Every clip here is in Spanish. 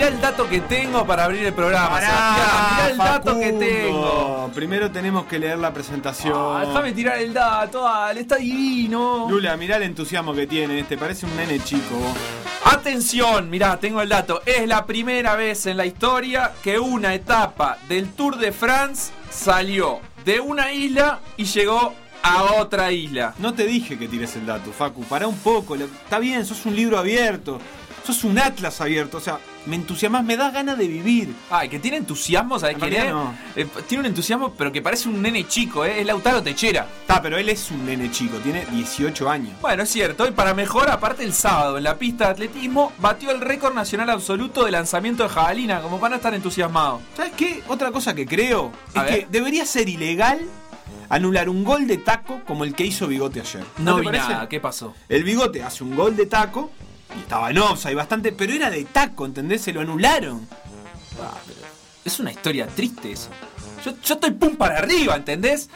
mirá el dato que tengo para abrir el programa. Pará, Sebastián, mirá el dato que tengo. Primero tenemos que leer la presentación. Ah, déjame tirar el dato, dale, está divino. Lula, mirá el entusiasmo que tiene este. Parece un nene chico. Atención, mirá, tengo el dato. Es la primera vez en la historia que una etapa del Tour de France salió de una isla y llegó a otra isla. No te dije que tires el dato, Facu. Pará un poco. Está bien, sos un libro abierto. Sos un atlas abierto. O sea, me entusiasmas, me das ganas de vivir. Ay, que tiene entusiasmo, ¿sabes En quién es? no. Eh, tiene un entusiasmo, pero que parece un nene chico, ¿eh? Es Lautaro Techera. Está, pero él es un nene chico. Tiene 18 años. Bueno, es cierto, y para mejor, aparte el sábado en la pista de atletismo, batió el récord nacional absoluto de lanzamiento de jabalina, como para no estar entusiasmado. ¿Sabes qué? Otra cosa que creo A es ver. que debería ser ilegal anular un gol de taco como el que hizo Bigote ayer. No, te vi nada, ¿qué pasó? El Bigote hace un gol de taco y estaba en offside bastante, pero era de taco, ¿entendés? Se lo anularon. Ah, pero es una historia triste eso. Yo, yo estoy pum para arriba, ¿entendés?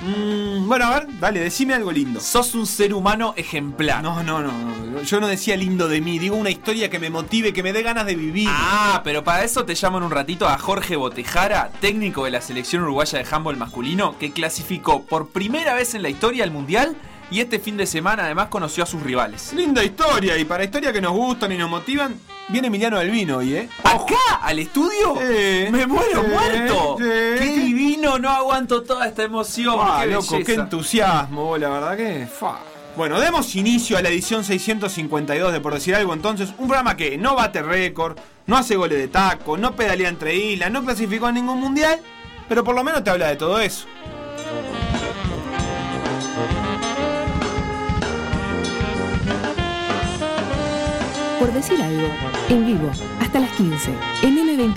Mm, bueno, a ver, dale, decime algo lindo. Sos un ser humano ejemplar. No, no, no, no, yo no decía lindo de mí, digo una historia que me motive, que me dé ganas de vivir. Ah, pero para eso te llamo en un ratito a Jorge Botejara, técnico de la selección uruguaya de handball masculino, que clasificó por primera vez en la historia al Mundial y este fin de semana además conoció a sus rivales. Linda historia, y para historias que nos gustan y nos motivan, viene Emiliano Albino hoy, ¿eh? ¿Acá? ¿Al estudio? ¡Me muero muerto! ¡Qué divino! No aguanto toda esta emoción. Ah, ¡Qué loco, belleza! qué entusiasmo, la verdad que. fa. Bueno, demos inicio a la edición 652 de Por Decir Algo entonces, un programa que no bate récord, no hace goles de taco, no pedalea entre islas, no clasificó a ningún mundial, pero por lo menos te habla de todo eso. Por decir algo, en vivo, hasta las 15, en M24.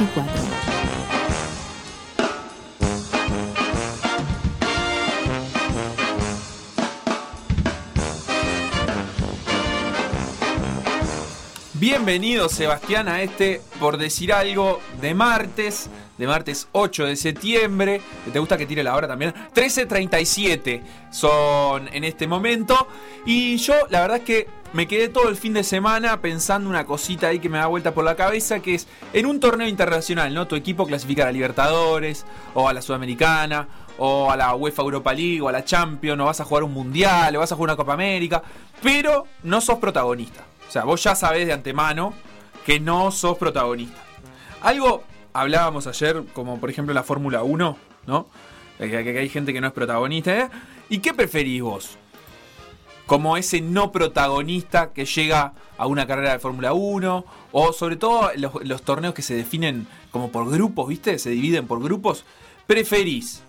Bienvenido Sebastián a este, por decir algo, de martes, de martes 8 de septiembre. ¿Te gusta que tire la hora también? 13.37 son en este momento. Y yo la verdad es que me quedé todo el fin de semana pensando una cosita ahí que me da vuelta por la cabeza, que es en un torneo internacional, ¿no? Tu equipo clasifica a Libertadores o a la Sudamericana o a la UEFA Europa League o a la Champions, o vas a jugar un Mundial o vas a jugar una Copa América, pero no sos protagonista. O sea, vos ya sabés de antemano que no sos protagonista. Algo hablábamos ayer, como por ejemplo la Fórmula 1, ¿no? Eh, que hay gente que no es protagonista. ¿eh? ¿Y qué preferís vos? Como ese no protagonista que llega a una carrera de Fórmula 1, o sobre todo los, torneos que se definen como por grupos, ¿viste? Se dividen por grupos. ¿Preferís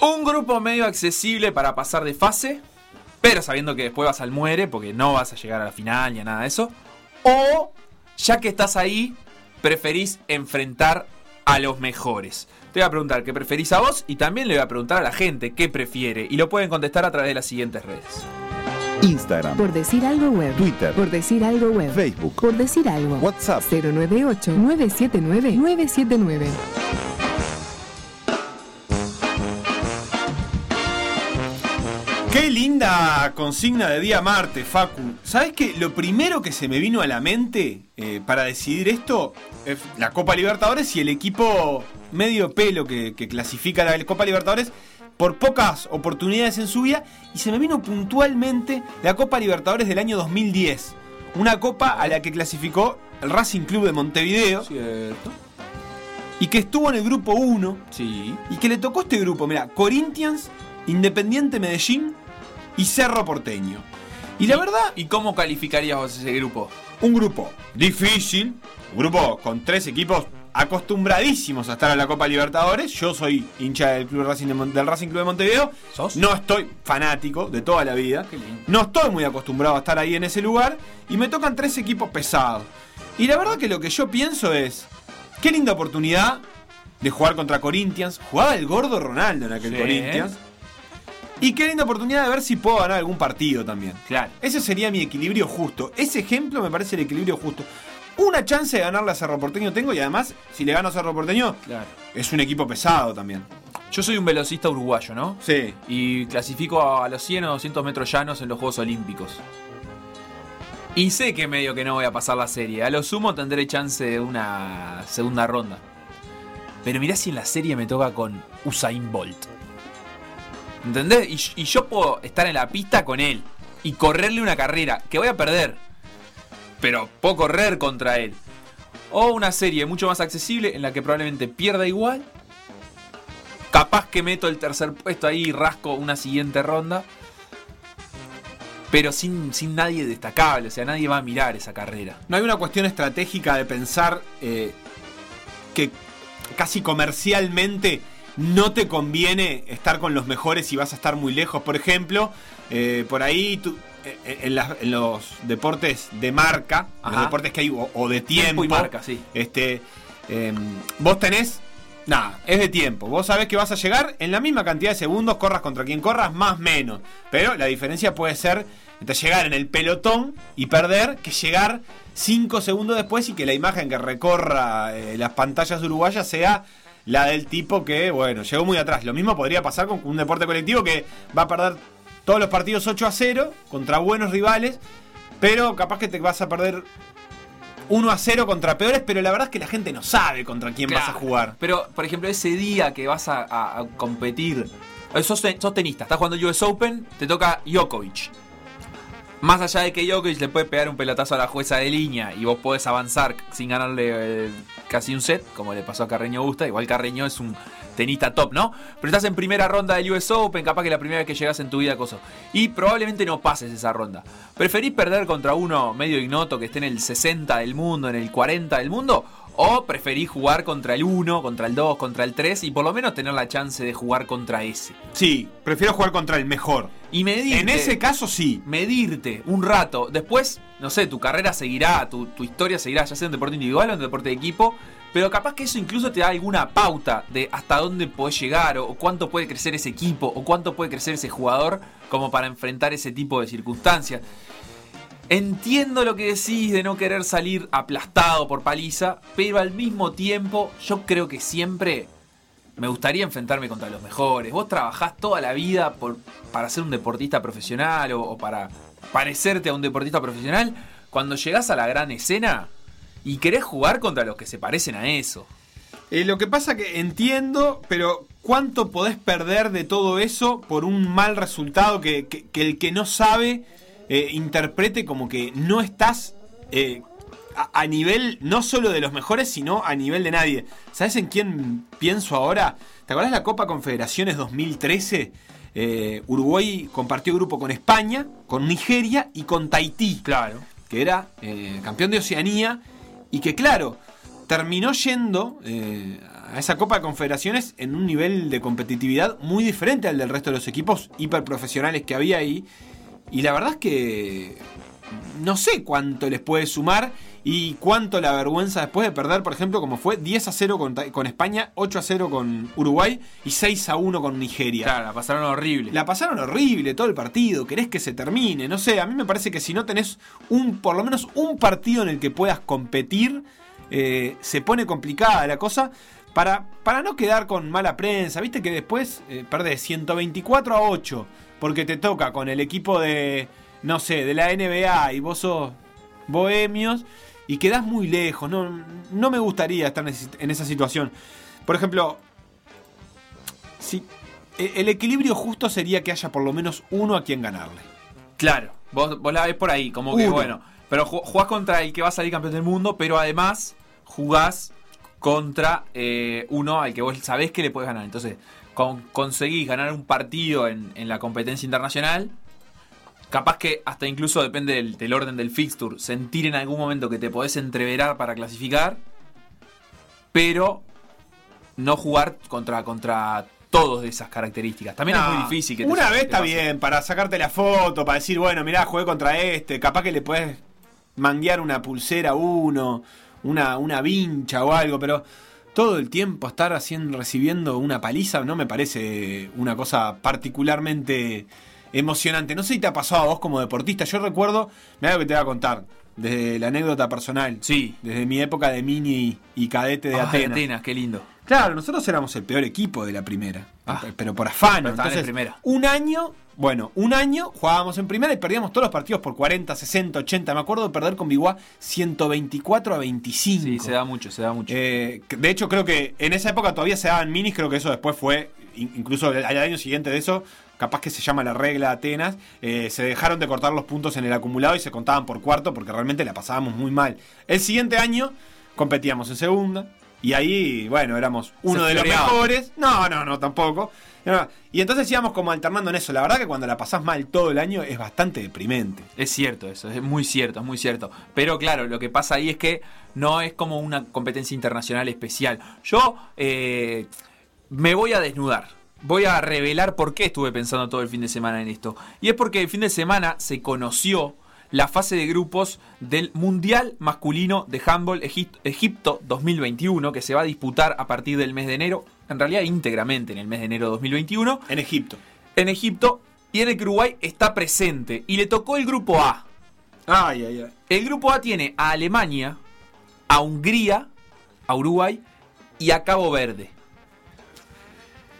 un grupo medio accesible para pasar de fase, pero sabiendo que después vas al muere porque no vas a llegar a la final ni a nada de eso. O, ya que estás ahí, preferís enfrentar a los mejores. Te voy a preguntar qué preferís a vos y también le voy a preguntar a la gente qué prefiere. Y lo pueden contestar a través de las siguientes redes. Instagram, Por decir algo web. Twitter, Por decir algo web. Facebook, Por decir algo. WhatsApp. 098-979-979. Qué linda consigna de día martes, Facu. ¿Sabes qué? Lo primero que se me vino a la mente eh, para decidir esto es la Copa Libertadores y el equipo medio pelo que, que clasifica la Copa Libertadores por pocas oportunidades en su vida. Y se me vino puntualmente la Copa Libertadores del año 2010. Una copa a la que clasificó el Racing Club de Montevideo ¿Cierto? y que estuvo en el grupo 1 Sí. y que le tocó este grupo, mira, Corinthians, Independiente Medellín y Cerro Porteño. Y la verdad, ¿Y cómo calificarías vos ese grupo? un grupo difícil, un grupo con tres equipos acostumbradísimos a estar en la Copa Libertadores. Yo soy hincha del Club Racing de Mon- del Racing Club de Montevideo. ¿Sos? No estoy fanático de toda la vida. No estoy muy acostumbrado a estar ahí en ese lugar y me tocan tres equipos pesados. Y la verdad que lo que yo pienso es, qué linda oportunidad de jugar contra Corinthians. Jugaba el gordo Ronaldo en aquel Sí. Corinthians. Y qué linda oportunidad de ver si puedo ganar algún partido también. Claro. Ese sería mi equilibrio justo. Ese ejemplo me parece el equilibrio justo. Una chance de ganarle a Cerro Porteño tengo y además, si le gano a Cerro Porteño, Claro. es un equipo pesado también. Yo soy un velocista uruguayo, ¿no? Sí. Y clasifico a los 100 o 200 metros llanos en los Juegos Olímpicos. Y sé que medio que no voy a pasar la serie. A lo sumo tendré chance de una segunda ronda. Pero mirá si en la serie me toca con Usain Bolt. ¿Entendés? Y, yo puedo estar en la pista con él. Y correrle una carrera. Que voy a perder. Pero puedo correr contra él. O una serie mucho más accesible en la que probablemente pierda igual. Capaz que meto el tercer puesto ahí y rasco una siguiente ronda. Pero sin, sin nadie destacable, o sea, nadie va a mirar esa carrera. No hay una cuestión estratégica de pensar eh, que casi comercialmente no te conviene estar con los mejores y vas a estar muy lejos. Por ejemplo, eh, por ahí tú, eh, en, las- en los deportes de marca, los deportes que hay o, o de tiempo, Tiempo y marca, sí. Este, eh, vos tenés, nada, es de tiempo. Vos sabés que vas a llegar en la misma cantidad de segundos, corras contra quien corras, más menos. Pero la diferencia puede ser entre llegar en el pelotón y perder que llegar 5 segundos después y que la imagen que recorra eh, las pantallas uruguayas sea la del tipo que, bueno, llegó muy atrás. Lo mismo podría pasar con un deporte colectivo que va a perder todos los partidos 8 a 0 contra buenos rivales, pero capaz que te vas a perder 1 a 0 contra peores, pero la verdad es que la gente no sabe contra quién vas a jugar. Pero, por ejemplo, ese día que vas a, a- a competir, eh, sos, sos tenista, estás jugando US Open, te toca Djokovic. Más allá de que Djokovic le puede pegar un pelotazo a la jueza de línea y vos podés avanzar sin ganarle eh, casi un set, como le pasó a Carreño Busta, igual Carreño es un tenista top, ¿no? Pero estás en primera ronda del US Open, capaz que la primera vez que llegas en tu vida, coso. Y probablemente no pases esa ronda. ¿Preferís perder contra uno medio ignoto que esté en el 60 del mundo, en el 40 del mundo? ¿O preferís jugar contra el 1, contra el 2, contra el 3 y por lo menos tener la chance de jugar contra ese? Sí, prefiero jugar contra el mejor. Y medirte. En ese caso sí. Medirte un rato. Después, no sé, tu carrera seguirá, tu, tu historia seguirá, ya sea en deporte individual o en deporte de equipo. Pero capaz que eso incluso te da alguna pauta de hasta dónde podés llegar, o, o cuánto puede crecer ese equipo, o cuánto puede crecer ese jugador, como para enfrentar ese tipo de circunstancias. Entiendo lo que decís de no querer salir aplastado por paliza, pero al mismo tiempo yo creo que siempre me gustaría enfrentarme contra los mejores. Vos trabajás toda la vida por, para ser un deportista profesional o, para parecerte a un deportista profesional. Cuando llegás a la gran escena y querés jugar contra los que se parecen a eso. Eh, lo que pasa que entiendo, pero ¿cuánto podés perder de todo eso por un mal resultado que el que no sabe eh, interprete como que no estás eh, a, a nivel no solo de los mejores, sino a nivel de nadie? ¿Sabes en quién pienso ahora? ¿Te acuerdas la Copa Confederaciones 2013? Eh, Uruguay compartió grupo con España, con Nigeria y con Tahití Claro. que era campeón de Oceanía y que claro, terminó yendo a esa Copa de Confederaciones en un nivel de competitividad muy diferente al del resto de los equipos hiperprofesionales que había ahí. Y la verdad es que no sé cuánto les puede sumar y cuánto la vergüenza después de perder, por ejemplo, como fue 10 a 0 con, con España, 8 a 0 con Uruguay y 6 a 1 con Nigeria. Claro, la pasaron horrible. La pasaron horrible todo el partido, querés que se termine, no sé, a mí me parece que si no tenés un, por lo menos un partido en el que puedas competir, eh, se pone complicada la cosa para, para no quedar con mala prensa, viste que después eh, perdés 124 a 8 porque te toca con el equipo de, no sé, de la NBA y vos sos bohemios y quedás muy lejos, no, no me gustaría estar en esa situación. Por ejemplo, si, e- el equilibrio justo sería que haya por lo menos uno a quien ganarle. Claro, vos, vos la ves por ahí, como que Uno. bueno. Pero ju- jugás contra el que va a salir campeón del mundo, pero además jugás contra eh, uno al que vos sabés que le puedes ganar. Entonces, con- conseguís ganar un partido en, en la competencia internacional. Capaz que hasta incluso depende del, del orden del fixture, sentir en algún momento que te podés entreverar para clasificar, pero no jugar contra, contra todos de esas características. También es No, muy difícil que te- Una vez está bien, para sacarte la foto, para decir, bueno, mirá, jugué contra este. Capaz que le puedes manguear una pulsera a uno, una, una vincha o algo, pero todo el tiempo estar haciendo, recibiendo una paliza no me parece una cosa particularmente emocionante. No sé si te ha pasado a vos como deportista. Yo recuerdo, mira lo que te voy a contar, desde la anécdota personal. Sí. Desde mi época de mini y cadete de Ah, Atenas. Atenas, qué lindo. Claro, nosotros éramos el peor equipo de la primera, Ah. pero por afano. Pero estaban en Entonces, primera. un año, bueno, un año jugábamos en primera y perdíamos todos los partidos por 40, 60, 80. Me acuerdo de perder con Biguá 124 a 25. Sí, se da mucho, se da mucho. Eh, de hecho, creo que en esa época todavía se daban minis, creo que eso después fue, in- incluso al al año siguiente de eso, capaz que se llama la regla de Atenas, eh, se dejaron de cortar los puntos en el acumulado y se contaban por cuarto porque realmente la pasábamos muy mal. El siguiente año competíamos en segunda y ahí, bueno, éramos uno Se de los mejores. No, no, no, tampoco. Y entonces íbamos como alternando en eso. La verdad que cuando la pasás mal todo el año es bastante deprimente. Es cierto eso, es muy cierto, es muy cierto. Pero claro, lo que pasa ahí es que no es como una competencia internacional especial. Yo eh, me voy a desnudar. Voy a revelar por qué estuve pensando todo el fin de semana en esto. Y es porque el fin de semana se conoció la fase de grupos del Mundial Masculino de Handball Egip- Egipto 2021, que se va a disputar a partir del mes de enero, en realidad íntegramente en el mes de enero de 2021 En Egipto. en Egipto y en el que Uruguay está presente. Y le tocó el grupo A. Ay, ay, ay. El grupo A tiene a Alemania, a Hungría, a Uruguay y a Cabo Verde.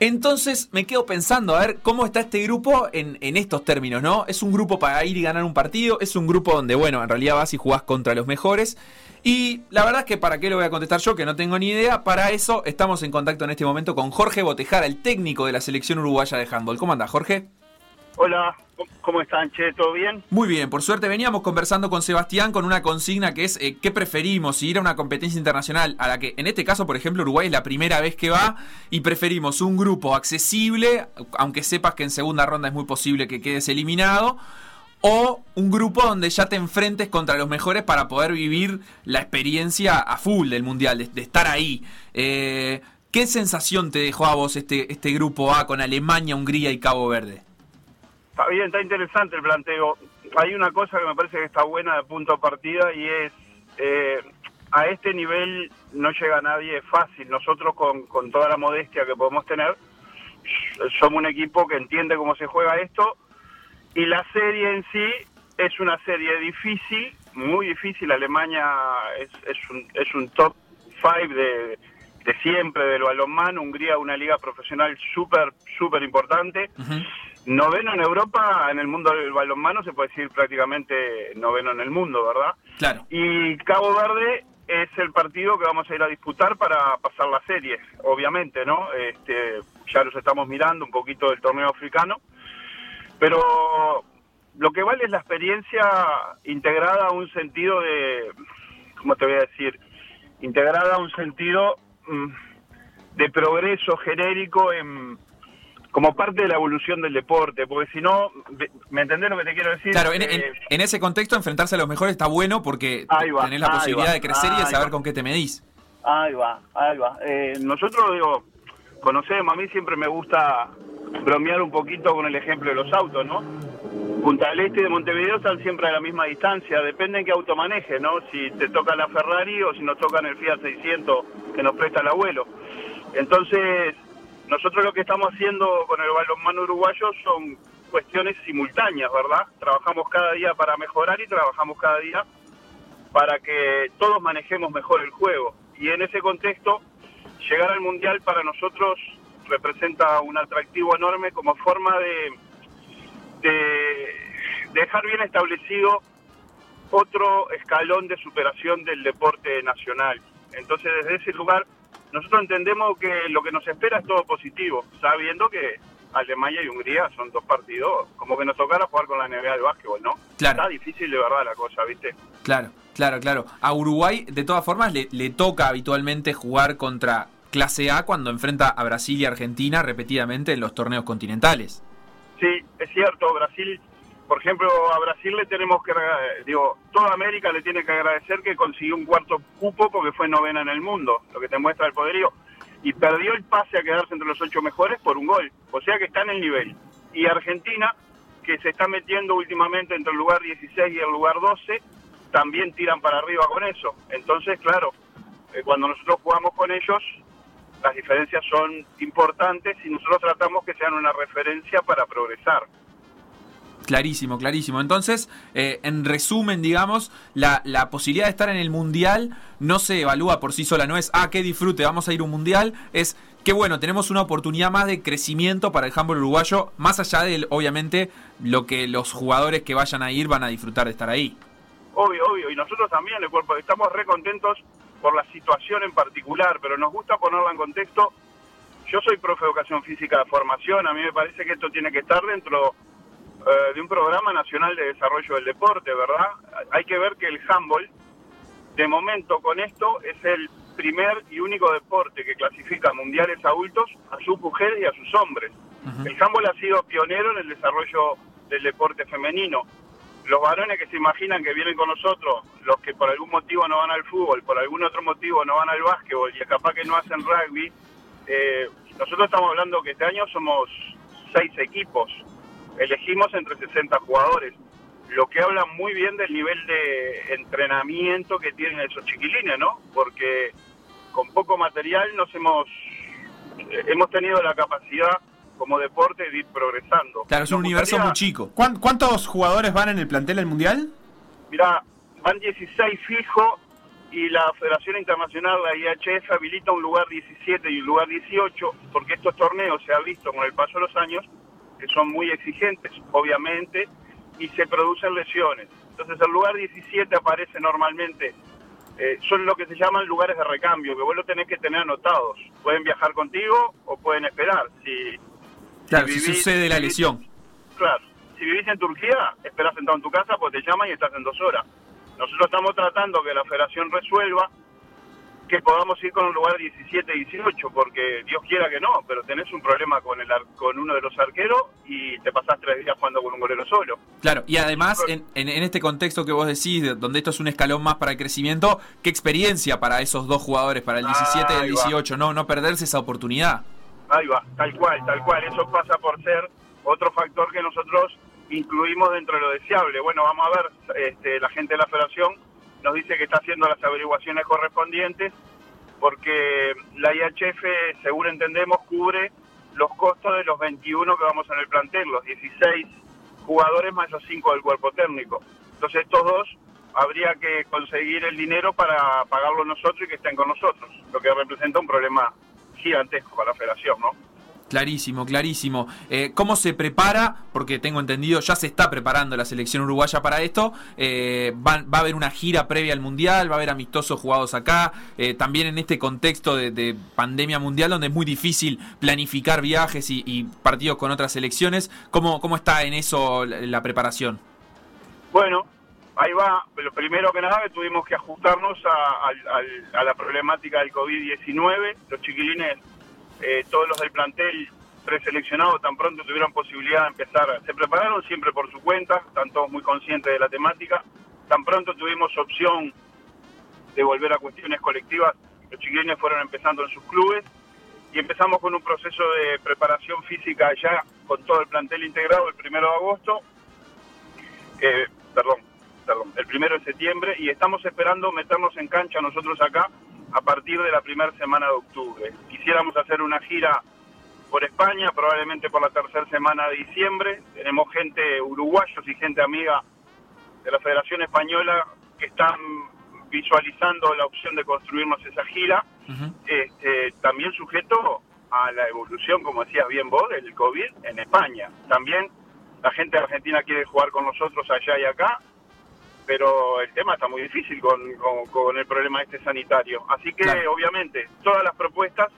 Entonces me quedo pensando a ver cómo está este grupo en, estos términos, ¿no? Es un grupo para ir y ganar un partido, es un grupo donde, bueno, en realidad vas y jugás contra los mejores. Y la verdad es que para qué lo voy a contestar yo, que no tengo ni idea, para eso estamos en contacto en este momento con Jorge Botejara, el técnico de la selección uruguaya de handball. ¿Cómo anda, Jorge? Hola, ¿cómo están, Che? ¿Todo bien? Muy bien, por suerte veníamos conversando con Sebastián con una consigna que es eh, qué preferimos, si ir a una competencia internacional a la que en este caso, por ejemplo, Uruguay es la primera vez que va y preferimos un grupo accesible, aunque sepas que en segunda ronda es muy posible que quedes eliminado, o un grupo donde ya te enfrentes contra los mejores para poder vivir la experiencia a full del Mundial, de, estar ahí. Eh, ¿Qué sensación te dejó a vos este, este grupo A con Alemania, Hungría y Cabo Verde? Está bien, está interesante el planteo. Hay una cosa que me parece que está buena de punto de partida y es, eh, a este nivel no llega nadie fácil. Nosotros con, con toda la modestia que podemos tener, somos un equipo que entiende cómo se juega esto y la serie en sí es una serie difícil, muy difícil. Alemania es, es, un, es un top 5 de, de siempre del balonmano. Hungría una liga profesional súper, súper importante. Noveno en Europa, en el mundo del balonmano, se puede decir prácticamente noveno en el mundo, ¿verdad? Claro. Y Cabo Verde es el partido que vamos a ir a disputar para pasar la serie, obviamente, ¿no? Este, ya los estamos mirando un poquito del torneo africano, pero lo que vale es la experiencia integrada a un sentido de, ¿cómo te voy a decir? Integrada a un sentido de progreso genérico en como parte de la evolución del deporte, porque si no, ¿me entendés lo que te quiero decir? Claro, en, en- Eh, en ese contexto enfrentarse a los mejores está bueno porque va, tenés la posibilidad va, de crecer y de saber va. con qué te medís. Ahí va, ahí va. Eh, nosotros, digo, conocemos, a mí siempre me gusta bromear un poquito con el ejemplo de los autos, ¿no? Punta del Este de Montevideo están siempre a la misma distancia, depende en qué auto manejes, ¿no? Si te toca la Ferrari o si nos tocan el Fiat 600 que nos presta el abuelo. Entonces, nosotros lo que estamos haciendo con el balonmano uruguayo son cuestiones simultáneas, ¿verdad? Trabajamos cada día para mejorar y trabajamos cada día para que todos manejemos mejor el juego. Y en ese contexto, llegar al Mundial para nosotros representa un atractivo enorme como forma de, de dejar bien establecido otro escalón de superación del deporte nacional. Entonces, desde ese lugar, nosotros entendemos que lo que nos espera es todo positivo, sabiendo que Alemania y Hungría son dos partidos, como que nos tocara jugar con la NBA de básquetbol, ¿no? Claro. Está difícil de verdad la cosa, ¿viste? Claro, claro, claro. A Uruguay, de todas formas, le, le toca habitualmente jugar contra clase A cuando enfrenta a Brasil y Argentina repetidamente en los torneos continentales. Sí, es cierto, Brasil, por ejemplo, a Brasil le tenemos que, digo, toda América le tiene que agradecer que consiguió un cuarto cupo porque fue novena en el mundo, lo que te muestra el poderío, y perdió el pase a quedarse entre los ocho mejores por un gol, o sea que está en el nivel. Y Argentina, que se está metiendo últimamente entre el lugar 16 y el lugar 12, también tiran para arriba con eso. Entonces, claro, eh, cuando nosotros jugamos con ellos, las diferencias son importantes y nosotros tratamos que sean una referencia para progresar. Clarísimo, clarísimo. Entonces, eh, en resumen, digamos, la, la, posibilidad de estar en el Mundial no se evalúa por sí sola, no es, ah, qué disfrute, vamos a ir a un Mundial, es que bueno, tenemos una oportunidad más de crecimiento para el handball uruguayo, más allá de, obviamente, lo que los jugadores que vayan a ir van a disfrutar de estar ahí. Obvio, obvio, y nosotros también, el cuerpo, estamos re contentos por la situación en particular, pero nos gusta ponerla en contexto. Yo soy profe de educación física de formación, a mí me parece que esto tiene que estar dentro eh, de un programa nacional de desarrollo del deporte, ¿verdad? Hay que ver que el handball, de momento con esto, es el primer y único deporte que clasifica mundiales adultos a sus mujeres y a sus hombres. El handball ha sido pionero en el desarrollo del deporte femenino. Los varones que se imaginan que vienen con nosotros, los que por algún motivo no van al fútbol, por algún otro motivo no van al básquetbol y capaz que no hacen rugby, eh, nosotros estamos hablando que este año somos seis equipos elegimos entre 60 jugadores, lo que habla muy bien del nivel de entrenamiento que tienen esos chiquilines, ¿no? Porque con poco material nos hemos hemos tenido la capacidad como deporte de ir progresando. Claro, es un universo muy chico. ¿Cuántos jugadores van en el plantel del Mundial? Mira, van 16 fijos y la Federación Internacional, la IHF, habilita un lugar 17 y un lugar 18, porque estos torneos se ha visto con el paso de los años que son muy exigentes, obviamente, y se producen lesiones. Entonces el lugar 17 aparece normalmente, eh, son lo que se llaman lugares de recambio, que vos lo tenés que tener anotados. Pueden viajar contigo o pueden esperar. Si, claro, si, sucede la lesión. Claro, si vivís en Turquía, esperás sentado en tu casa, pues te llaman y estás en dos horas. Nosotros estamos tratando que la federación resuelva que podamos ir con un lugar 17-18, porque Dios quiera que no, pero tenés un problema con el con uno de los arqueros y te pasás tres días jugando con un golero solo. Claro, y además, en, en, este contexto que vos decís, donde esto es un escalón más para el crecimiento, ¿qué experiencia para esos dos jugadores, para el 17 y el 18? No, no perderse esa oportunidad. Ahí va, tal cual, tal cual. Eso pasa por ser otro factor que nosotros incluimos dentro de lo deseable. Bueno, vamos a ver, este, la gente de la federación nos dice que está haciendo las averiguaciones correspondientes porque la IHF, según entendemos, cubre los costos de los 21 que vamos en el plantel, los 16 jugadores más los 5 del cuerpo técnico. Entonces estos dos habría que conseguir el dinero para pagarlo nosotros y que estén con nosotros, lo que representa un problema gigantesco para la federación, ¿no? Clarísimo, clarísimo. Eh, ¿Cómo se prepara? Porque tengo entendido, ya se está preparando la selección uruguaya para esto. Eh, va, a haber una gira previa al Mundial, va a haber amistosos jugados acá. Eh, también en este contexto de, pandemia mundial, donde es muy difícil planificar viajes y, partidos con otras selecciones. ¿Cómo, ¿Cómo está en eso la, preparación? Bueno, ahí va. Lo primero que nada, tuvimos que ajustarnos a, la problemática del COVID-19. Los chiquilines eh, todos los del plantel preseleccionados tan pronto tuvieron posibilidad de empezar, se prepararon siempre por su cuenta, están todos muy conscientes de la temática, tan pronto tuvimos opción de volver a cuestiones colectivas, los chiquilines fueron empezando en sus clubes y empezamos con un proceso de preparación física ya con todo el plantel integrado el primero de agosto, eh, perdón, el primero de septiembre y estamos esperando meternos en cancha nosotros acá a partir de la primera semana de octubre. Quisiéramos hacer una gira por España, probablemente por la tercera semana de diciembre. Tenemos gente uruguayos y gente amiga de la Federación Española que están visualizando la opción de construirnos esa gira, este, también sujeto a la evolución, como decías bien vos, del COVID en España. También la gente Argentina quiere jugar con nosotros allá y acá, pero el tema está muy difícil con, con, el problema este sanitario. Así que, obviamente, todas las propuestas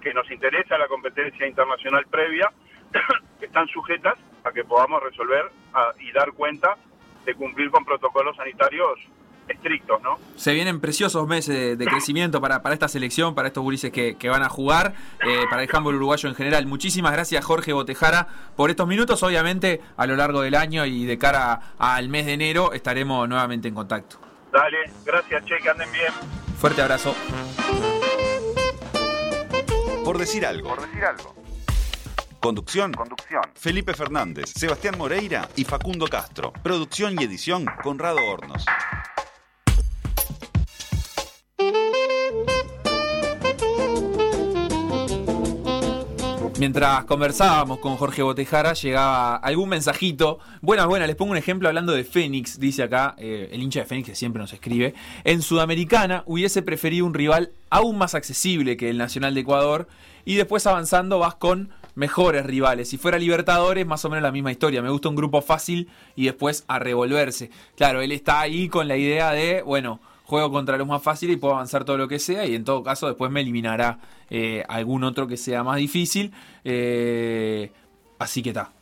que nos interesa la competencia internacional previa están sujetas a que podamos resolver y dar cuenta de cumplir con protocolos sanitarios estrictos, ¿no? Se vienen preciosos meses de, crecimiento para, para esta selección, para estos gurises que, van a jugar, eh, para el handball uruguayo en general. Muchísimas gracias Jorge Botejara por estos minutos. Obviamente a lo largo del año y de cara al mes de enero estaremos nuevamente en contacto. Dale, gracias Che, que anden bien. Fuerte abrazo. Por decir algo. Por decir algo. Conducción. Conducción. Felipe Fernández, Sebastián Moreira y Facundo Castro. Producción y edición Conrado Hornos. Mientras conversábamos con Jorge Botejara, llegaba algún mensajito. Buenas, buenas, les pongo un ejemplo hablando de Fénix, dice acá eh, el hincha de Fénix que siempre nos escribe. En Sudamericana hubiese preferido un rival aún más accesible que el Nacional de Ecuador y después avanzando vas con mejores rivales. Si fuera Libertadores, más o menos la misma historia. Me gusta un grupo fácil y después a revolverse. Claro, él está ahí con la idea de, bueno, juego contra los más fáciles y puedo avanzar todo lo que sea y en todo caso después me eliminará eh, algún otro que sea más difícil. Eh, así que está.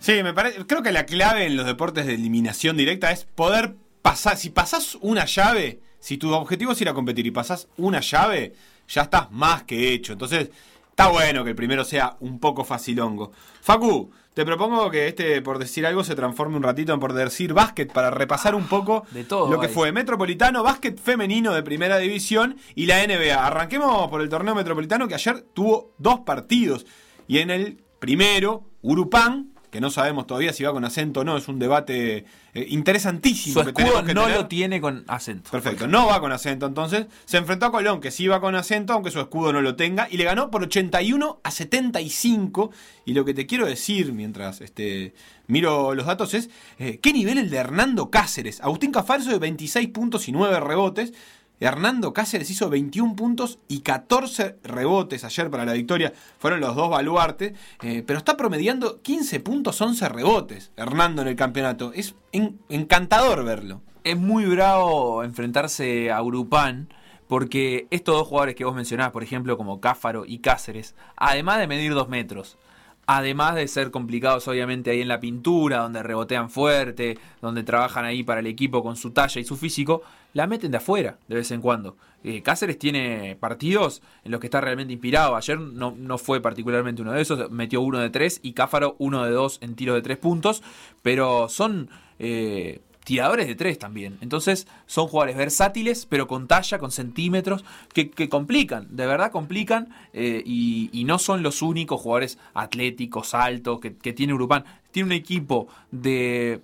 Sí, me parece, creo que la clave en los deportes de eliminación directa es poder pasar, si pasas una llave, si tu objetivo es ir a competir y pasas una llave, ya estás más que hecho. Entonces, está bueno que el primero sea un poco facilongo. Facu, te propongo que este, por decir algo, se transforme un ratito en por decir básquet para repasar un poco de todo lo que fue Metropolitano, básquet femenino de primera división y la NBA. Arranquemos por el torneo Metropolitano que ayer tuvo dos partidos. Y en el primero, Urupán que no sabemos todavía si va con acento o no, es un debate eh, interesantísimo. Su escudo no lo tiene con acento. Perfecto, no va con acento entonces. Se enfrentó a Colón, que sí va con acento, aunque su escudo no lo tenga, y le ganó por 81 a 75. Y lo que te quiero decir mientras este, miro los datos es, eh, ¿qué nivel el de Hernando Cáceres? Agustín Cafarzo de 26 puntos y 9 rebotes. Hernando Cáceres hizo 21 puntos y 14 rebotes ayer para la victoria. Fueron los dos baluartes. Eh, pero está promediando 15 puntos, 11 rebotes. Hernando en el campeonato. Es encantador verlo. Es muy bravo enfrentarse a Urupán. Porque estos dos jugadores que vos mencionás, por ejemplo, como Cáfaro y Cáceres, además de medir dos metros, Además de ser complicados obviamente ahí en la pintura, donde rebotean fuerte, donde trabajan ahí para el equipo con su talla y su físico, la meten de afuera de vez en cuando. Eh, Cáceres tiene partidos en los que está realmente inspirado. Ayer no, no, fue particularmente uno de esos, metió uno de tres y Cáfaro uno de dos en tiros de tres puntos, pero son... Eh, tiradores de tres también. Entonces son jugadores versátiles, pero con talla, con centímetros, que, complican, de verdad complican, eh, y, no son los únicos jugadores atléticos, altos, que, que tiene Urupán. Tiene un equipo de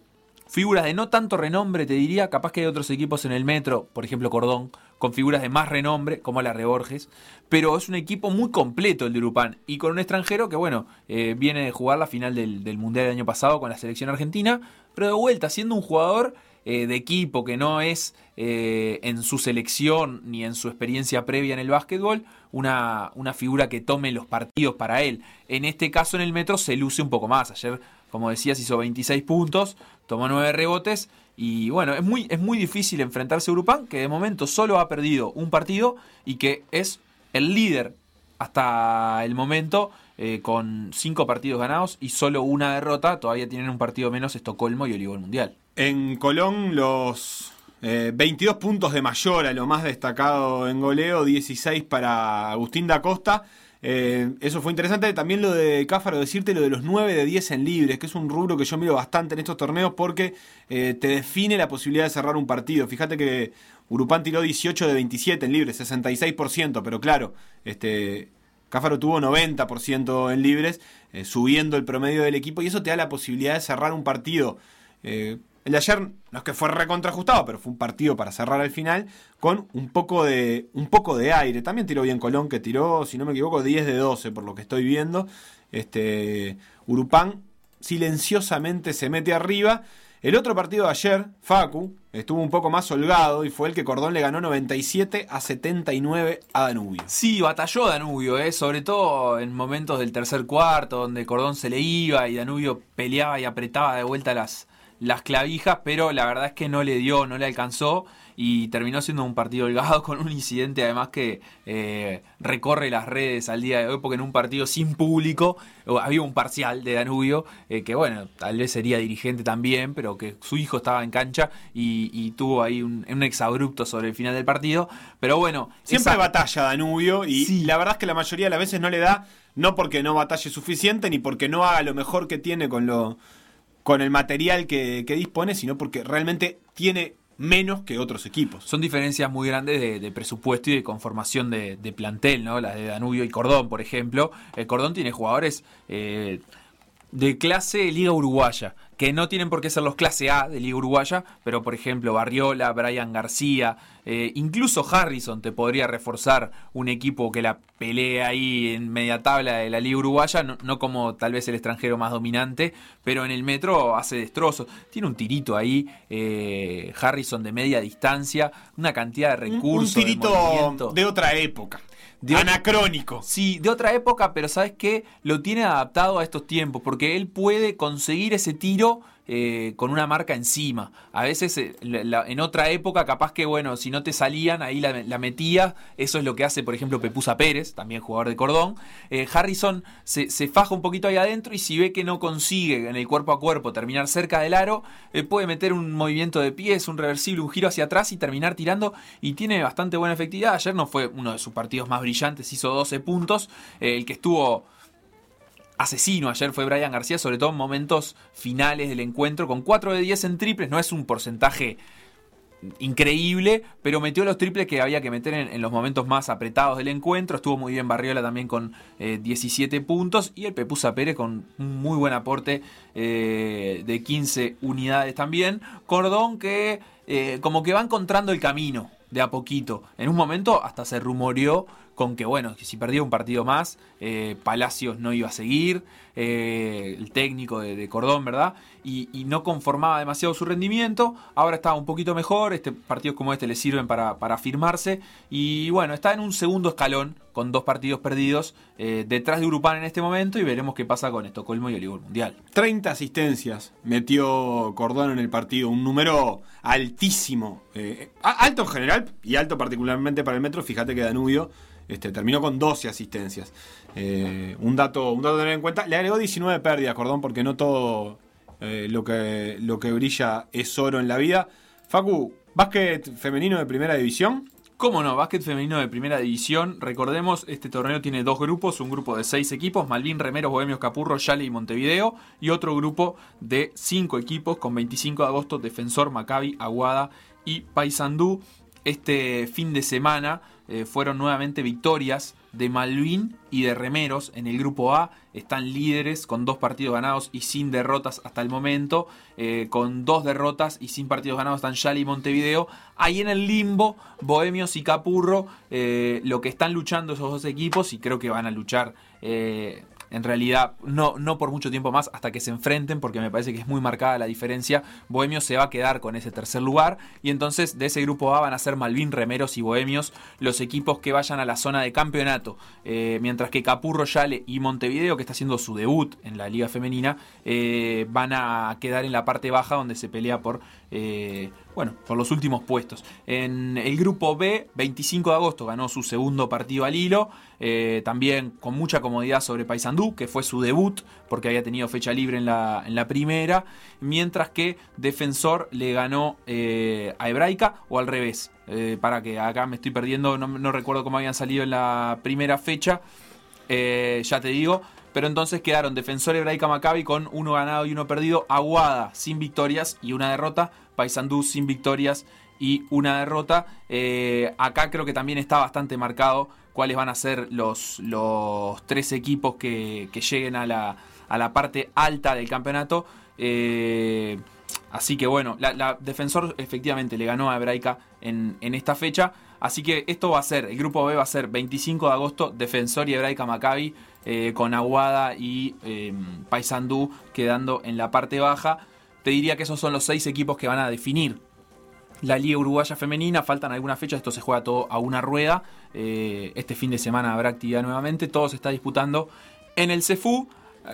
figuras de no tanto renombre, te diría, capaz que hay otros equipos en el metro, por ejemplo Cordón, con figuras de más renombre, como la Reborges, pero es un equipo muy completo el de Urupán, y con un extranjero que, bueno, eh, viene de jugar la final del, del Mundial del año pasado con la selección argentina, pero de vuelta, siendo un jugador eh, de equipo que no es eh, en su selección ni en su experiencia previa en el básquetbol una, una, figura que tome los partidos para él. En este caso en el metro se luce un poco más. Ayer, como decías, hizo 26 puntos, tomó 9 rebotes y bueno, es muy, es muy difícil enfrentarse a Urupán que de momento solo ha perdido un partido y que es el líder hasta el momento eh, con cinco partidos ganados y solo una derrota. Todavía tienen un partido menos Estocolmo y Olivo el Mundial. En Colón los 22 eh, puntos de mayor a lo más destacado en goleo, 16 para Agustín da Costa. Eh, eso fue interesante. También lo de Cáfaro, decirte lo de los 9 de 10 en libres, que es un rubro que yo miro bastante en estos torneos porque te define la posibilidad de cerrar un partido. Fíjate que Urupán tiró 18 de 27 en libres, 66%, pero claro, este, Cáfaro tuvo 90% en libres, eh, subiendo el promedio del equipo, y eso te da la posibilidad de cerrar un partido. Eh, el de ayer no es que fue recontrajustado, pero fue un partido para cerrar al final con un poco de un poco de aire. También tiró bien Colón, que tiró, si no me equivoco, 10 de 12 por lo que estoy viendo. Este Urupán silenciosamente se mete arriba el otro partido de ayer, Facu, estuvo un poco más holgado y fue el que Cordón le ganó 97 a 79 a Danubio. Sí, batalló Danubio, ¿eh? sobre todo en momentos del tercer cuarto, donde Cordón se le iba y Danubio peleaba y apretaba de vuelta las, las clavijas, pero la verdad es que no le dio, no le alcanzó y terminó siendo un partido holgado con un incidente además que eh, recorre las redes al día de hoy porque en un partido sin público había un parcial de Danubio eh, que bueno tal vez sería dirigente también pero que su hijo estaba en cancha y, tuvo ahí un, un, exabrupto sobre el final del partido. Pero bueno siempre batalla Danubio y la verdad es que la mayoría de las veces no le da no porque no batalle suficiente ni porque no haga lo mejor que tiene con lo con el material que, que dispone sino porque realmente tiene menos que otros equipos. Son diferencias muy grandes de, presupuesto y de conformación de, plantel, ¿no? Las de Danubio y Cordón, por ejemplo. El Cordón tiene jugadores. Eh, de clase Liga Uruguaya, que no tienen por qué ser los clase A de Liga Uruguaya, pero por ejemplo Barriola, Brian García, eh, incluso Harrison te podría reforzar un equipo que la pelea ahí en media tabla de la Liga Uruguaya, no, como tal vez el extranjero más dominante, pero en el metro hace destrozos. Tiene un tirito ahí, eh, Harrison de media distancia, una cantidad de recursos. Un, tirito de otra época anacrónico. Sí, de otra época, pero ¿sabes qué? Lo tiene adaptado a estos tiempos, porque él puede conseguir ese tiro eh, con una marca encima. A veces eh, en otra época, capaz que, bueno, si no te salían, ahí la, metía. Eso es lo que hace, por ejemplo, Pepusa Pérez, también jugador de cordón. Eh, Harrison se, faja un poquito ahí adentro y si ve que no consigue en el cuerpo a cuerpo terminar cerca del aro, puede meter un movimiento de pies, un reversible, un giro hacia atrás y terminar tirando. Y tiene bastante buena efectividad. Ayer no fue uno de sus partidos más brillantes, hizo 12 puntos. el que estuvo asesino ayer fue Brian García, sobre todo en momentos finales del encuentro, con 4 de 10 en triples, no es un porcentaje increíble, pero metió los triples que había que meter en, los momentos más apretados del encuentro. Estuvo muy bien Barriola también con 17 eh, puntos y el Pepusa Pérez con un muy buen aporte eh, de 15 unidades también. Cordón que eh, como que va encontrando el camino de a poquito. En un momento hasta se rumoreó con que, bueno, si perdía un partido más, eh, Palacios no iba a seguir, eh, el técnico de, Cordón, ¿verdad? Y, no conformaba demasiado su rendimiento, ahora está un poquito mejor, este, partidos como este le sirven para, para firmarse, y bueno, está en un segundo escalón con dos partidos perdidos eh, detrás de Urupán en este momento y veremos qué pasa con Estocolmo y el Mundial. 30 asistencias metió Cordón en el partido, un número altísimo, alto en general y alto particularmente para el Metro, fíjate que Danubio este, terminó con 12 asistencias. Eh, un, dato, un dato a tener en cuenta. Le agregó 19 pérdidas, Cordón, porque no todo eh, lo, que, lo que brilla es oro en la vida. Facu, básquet femenino de primera división. ¿Cómo no? Básquet femenino de primera división. Recordemos, este torneo tiene dos grupos, un grupo de seis equipos, Malvin, Remeros, Bohemios, Capurro, Yale y Montevideo, y otro grupo de cinco equipos con 25 de agosto, Defensor, Maccabi, Aguada y Paysandú. Este fin de semana eh, fueron nuevamente victorias de Malvin y de Remeros en el grupo A. Están líderes con dos partidos ganados y sin derrotas hasta el momento. Eh, con dos derrotas y sin partidos ganados están Yali y Montevideo. Ahí en el limbo, Bohemios y Capurro, eh, lo que están luchando esos dos equipos y creo que van a luchar en realidad no, no por mucho tiempo más hasta que se enfrenten, porque me parece que es muy marcada la diferencia. Bohemios se va a quedar con ese tercer lugar y entonces de ese grupo A van a ser Malvin, Remeros y Bohemios los equipos que vayan a la zona de campeonato, eh, mientras que Capurro, Yale y Montevideo, que está haciendo su debut en la liga femenina, eh, van a quedar en la parte baja donde se pelea por... Eh, bueno, por los últimos puestos. En el grupo B, 25 de agosto ganó su segundo partido al hilo, eh, también con mucha comodidad sobre Paysandú, que fue su debut, porque había tenido fecha libre en la, en la primera, mientras que Defensor le ganó eh, a Hebraica o al revés. Eh, para que acá me estoy perdiendo, no, no, recuerdo cómo habían salido en la primera fecha, ya te digo. Pero entonces quedaron Defensor Hebraica Maccabi con uno ganado y uno perdido. Aguada sin victorias y una derrota. Paysandú sin victorias y una derrota. Eh, acá creo que también está bastante marcado cuáles van a ser los, los tres equipos que, lleguen a la, a la, parte alta del campeonato. Eh, así que bueno, la, Defensor efectivamente le ganó a Hebraica en, en, esta fecha. Así que esto va a ser, el grupo B va a ser 25 de agosto, Defensor y Hebraica Maccabi, eh, con Aguada y Paysandú quedando en la parte baja te diría que esos son los seis equipos que van a definir la Liga Uruguaya Femenina. Faltan algunas fechas, esto se juega todo a una rueda. Eh, este fin de semana habrá actividad nuevamente. Todo se está disputando en el CEFU.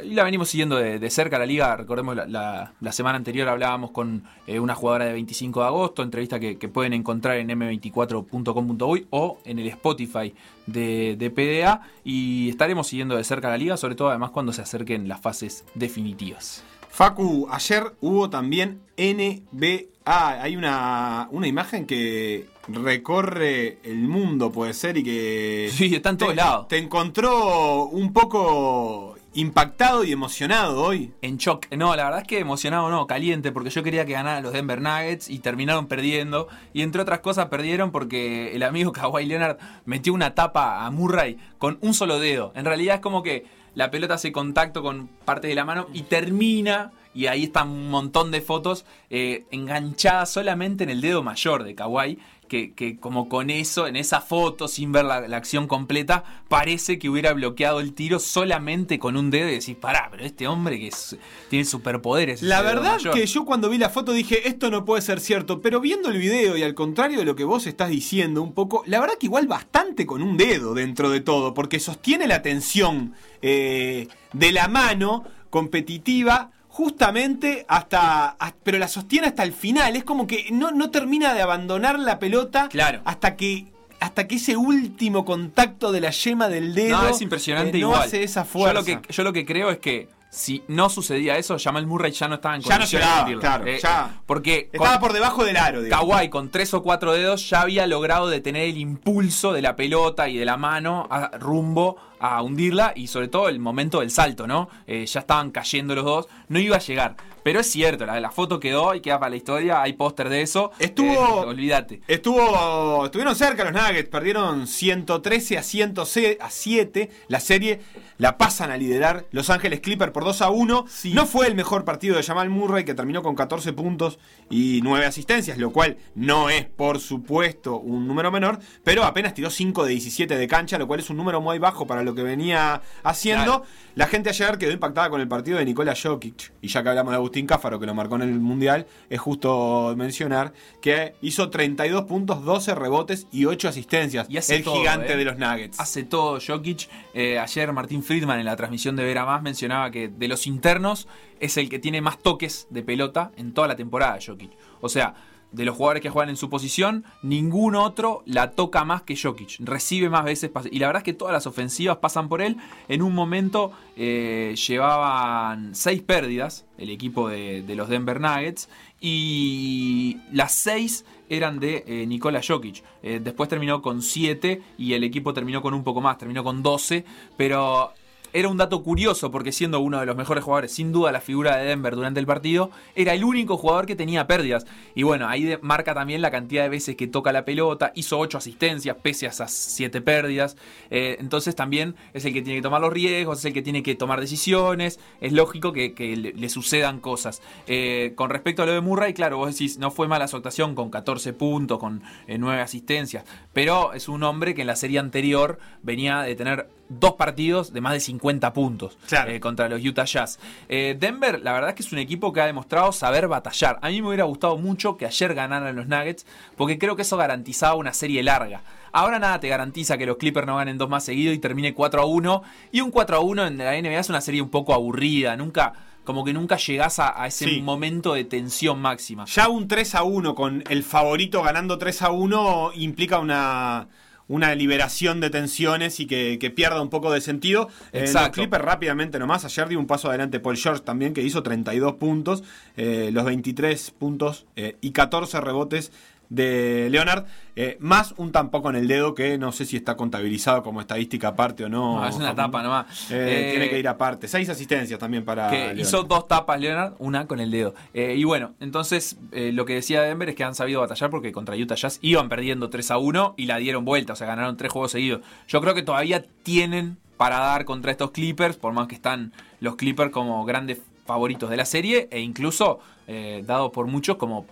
Y la venimos siguiendo de, cerca la liga. Recordemos, la, semana anterior hablábamos con eh, una jugadora de 25 de agosto, entrevista que, pueden encontrar en m24.com.uy o en el Spotify de, de, PDA. Y estaremos siguiendo de cerca la liga, sobre todo además cuando se acerquen las fases definitivas. Facu, ayer hubo también NBA. Hay una, una imagen que recorre el mundo, puede ser, y que. Sí, está en todos lados. Te encontró un poco impactado y emocionado hoy. En shock. No, la verdad es que emocionado no, caliente, porque yo quería que ganaran los Denver Nuggets y terminaron perdiendo. Y entre otras cosas perdieron porque el amigo Kawhi Leonard metió una tapa a Murray con un solo dedo. En realidad es como que la pelota hace contacto con parte de la mano y termina, y ahí están un montón de fotos eh, enganchadas solamente en el dedo mayor de Kawhi, que, que como con eso, en esa foto, sin ver la, la acción completa, parece que hubiera bloqueado el tiro solamente con un dedo y decís, pará, pero este hombre que es- tiene superpoderes. La verdad mayor". que yo cuando vi la foto dije, esto no puede ser cierto, pero viendo el video y al contrario de lo que vos estás diciendo un poco, la verdad que igual bastante con un dedo dentro de todo, porque sostiene la tensión eh, de la mano competitiva justamente hasta, hasta- pero la sostiene hasta el final, es como que no, no termina de abandonar la pelota Claro. hasta que... Hasta que ese último contacto de la yema del dedo No, es impresionante eh, no igual. hace esa Yo fuerza. lo, que, yo lo que creo es que si no sucedía eso, Jamal Murray ya no estaba en Ya no condiciones llegaba, de claro, ya. Porque Estaba por debajo del aro, digamos. Kawhi con tres o cuatro dedos ya había logrado detener el impulso de la pelota y de la mano a- rumbo a hundirla y sobre todo el momento del salto, ¿no? Eh, ya estaban cayendo los dos, no iba a llegar. Pero es cierto, la, la foto quedó y queda para la historia, hay póster de eso. Estuvo- Eh, olvídate. Estuvo, estuvieron cerca los Nuggets, perdieron 113 a 107. La serie la pasan a liderar Los Ángeles Clippers por 2 a 1. No fue el mejor partido de Jamal Murray, que terminó con 14 puntos y 9 asistencias, lo cual no es, por supuesto, un número menor, pero apenas tiró 5 de 17 de cancha, lo cual es un número muy bajo para lo que venía haciendo. Claro. La gente ayer quedó impactada con el partido de Nikola Jokic. Y ya que hablamos de Agustín Cáfaro, que lo marcó en el Mundial, es justo mencionar que hizo 32 puntos, 12 rebotes y 8 asistencias. Y hace el todo, gigante ¿eh? de los Nuggets. Hace todo Jokic. Eh, ayer Martín Friedman en la transmisión de Vera Más mencionaba que de los internos es el que tiene más toques de pelota en toda la temporada Jokic. O sea, de los jugadores que juegan en su posición, ningún otro la toca más que Jokic. Recibe más veces y la verdad es que todas las ofensivas pasan por él. En un momento eh, llevaban seis pérdidas el equipo de, los Denver Nuggets y las seis eran de eh, Nikola Jokic. Eh, después terminó con 7 y el equipo terminó con un poco más, terminó con 12, pero era un dato curioso porque siendo uno de los mejores jugadores, sin duda la figura de Denver durante el partido, era el único jugador que tenía pérdidas. Y bueno, ahí marca también la cantidad de veces que toca la pelota, hizo 8 asistencias pese a esas 7 pérdidas. Eh, entonces también es el que tiene que tomar los riesgos, es el que tiene que tomar decisiones. Es lógico que, le, sucedan cosas. Eh, con respecto a lo de Murray, claro, vos decís, no fue mala su actuación con 14 puntos, con 9 asistencias, pero es un hombre que en la serie anterior venía de tener dos partidos de más de 50 puntos Claro. eh, contra los Utah Jazz. Eh, Denver, la verdad es que es un equipo que ha demostrado saber batallar. A mí me hubiera gustado mucho que ayer ganaran los Nuggets, porque creo que eso garantizaba una serie larga. Ahora nada te garantiza que los Clippers no ganen dos más seguidos y termine 4 a 1. Y un 4 a 1 en la NBA es una serie un poco aburrida. Nunca, como que nunca llegás a, a ese Sí. momento de tensión máxima. Ya un 3 a 1 con el favorito ganando 3 a 1 implica una, una liberación de tensiones y que, que pierda un poco de sentido. Eh, Exacto. los Clippers rápidamente nomás. Ayer dio un paso adelante Paul George también, que hizo 32 puntos, eh, los 23 puntos eh, y 14 rebotes de Leonard, eh, más un tampoco en el dedo que no sé si está contabilizado como estadística aparte o no. No, es una tapa nomás. Eh, Eh, tiene que ir aparte. Seis asistencias también para. que Leonard. hizo dos tapas Leonard, una con el dedo. Eh, y bueno, entonces eh, lo que decía Denver es que han sabido batallar porque contra Utah Jazz iban perdiendo 3 a 1 y la dieron vuelta, o sea, ganaron tres juegos seguidos. Yo creo que todavía tienen para dar contra estos Clippers, por más que están los Clippers como grandes favoritos de la serie e incluso eh, dado por muchos como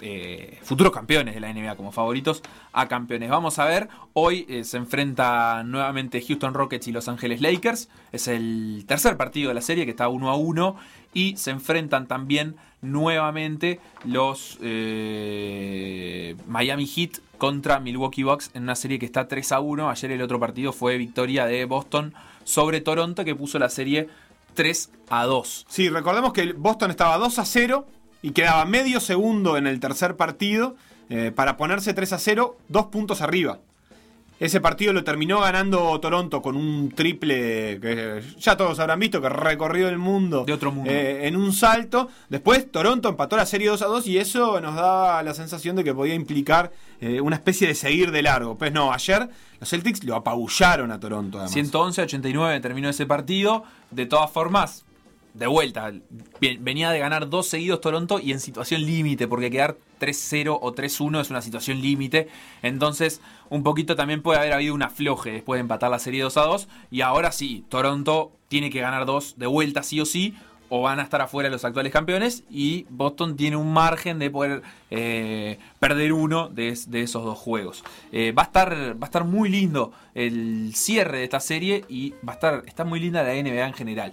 eh, futuros campeones de la NBA, como favoritos a campeones. Vamos a ver, hoy eh, se enfrenta nuevamente Houston Rockets y Los Ángeles Lakers. Es el tercer partido de la serie que está 1 a 1. Y se enfrentan también nuevamente los eh, Miami Heat contra Milwaukee Bucks en una serie que está 3 a 1. Ayer el otro partido fue victoria de Boston sobre Toronto que puso la serie 3 a 2. Sí, recordemos que Boston estaba 2 a 0 y quedaba medio segundo en el tercer partido eh, para ponerse 3 a 0, dos puntos arriba. Ese partido lo terminó ganando Toronto con un triple que ya todos habrán visto que recorrió el mundo, De otro mundo. eh, en un salto. Después Toronto empató la serie 2 a 2 y eso nos daba la sensación de que podía implicar eh, una especie de seguir de largo. Pues no, ayer los Celtics lo apabullaron a Toronto. Además. 111 a 89 terminó ese partido. De todas formas, de vuelta, venía de ganar dos seguidos Toronto y en situación límite, porque quedar 3-0 o 3-1 es una situación límite. Entonces, un poquito también puede haber habido un afloje después de empatar la serie 2 a 2. Y ahora sí, Toronto tiene que ganar dos de vuelta sí o sí o van a estar afuera los actuales campeones y Boston tiene un margen de poder eh, perder uno de, esos dos juegos. Eh, va, a estar, va a estar muy lindo el cierre de esta serie y va a estar está muy linda la NBA en general.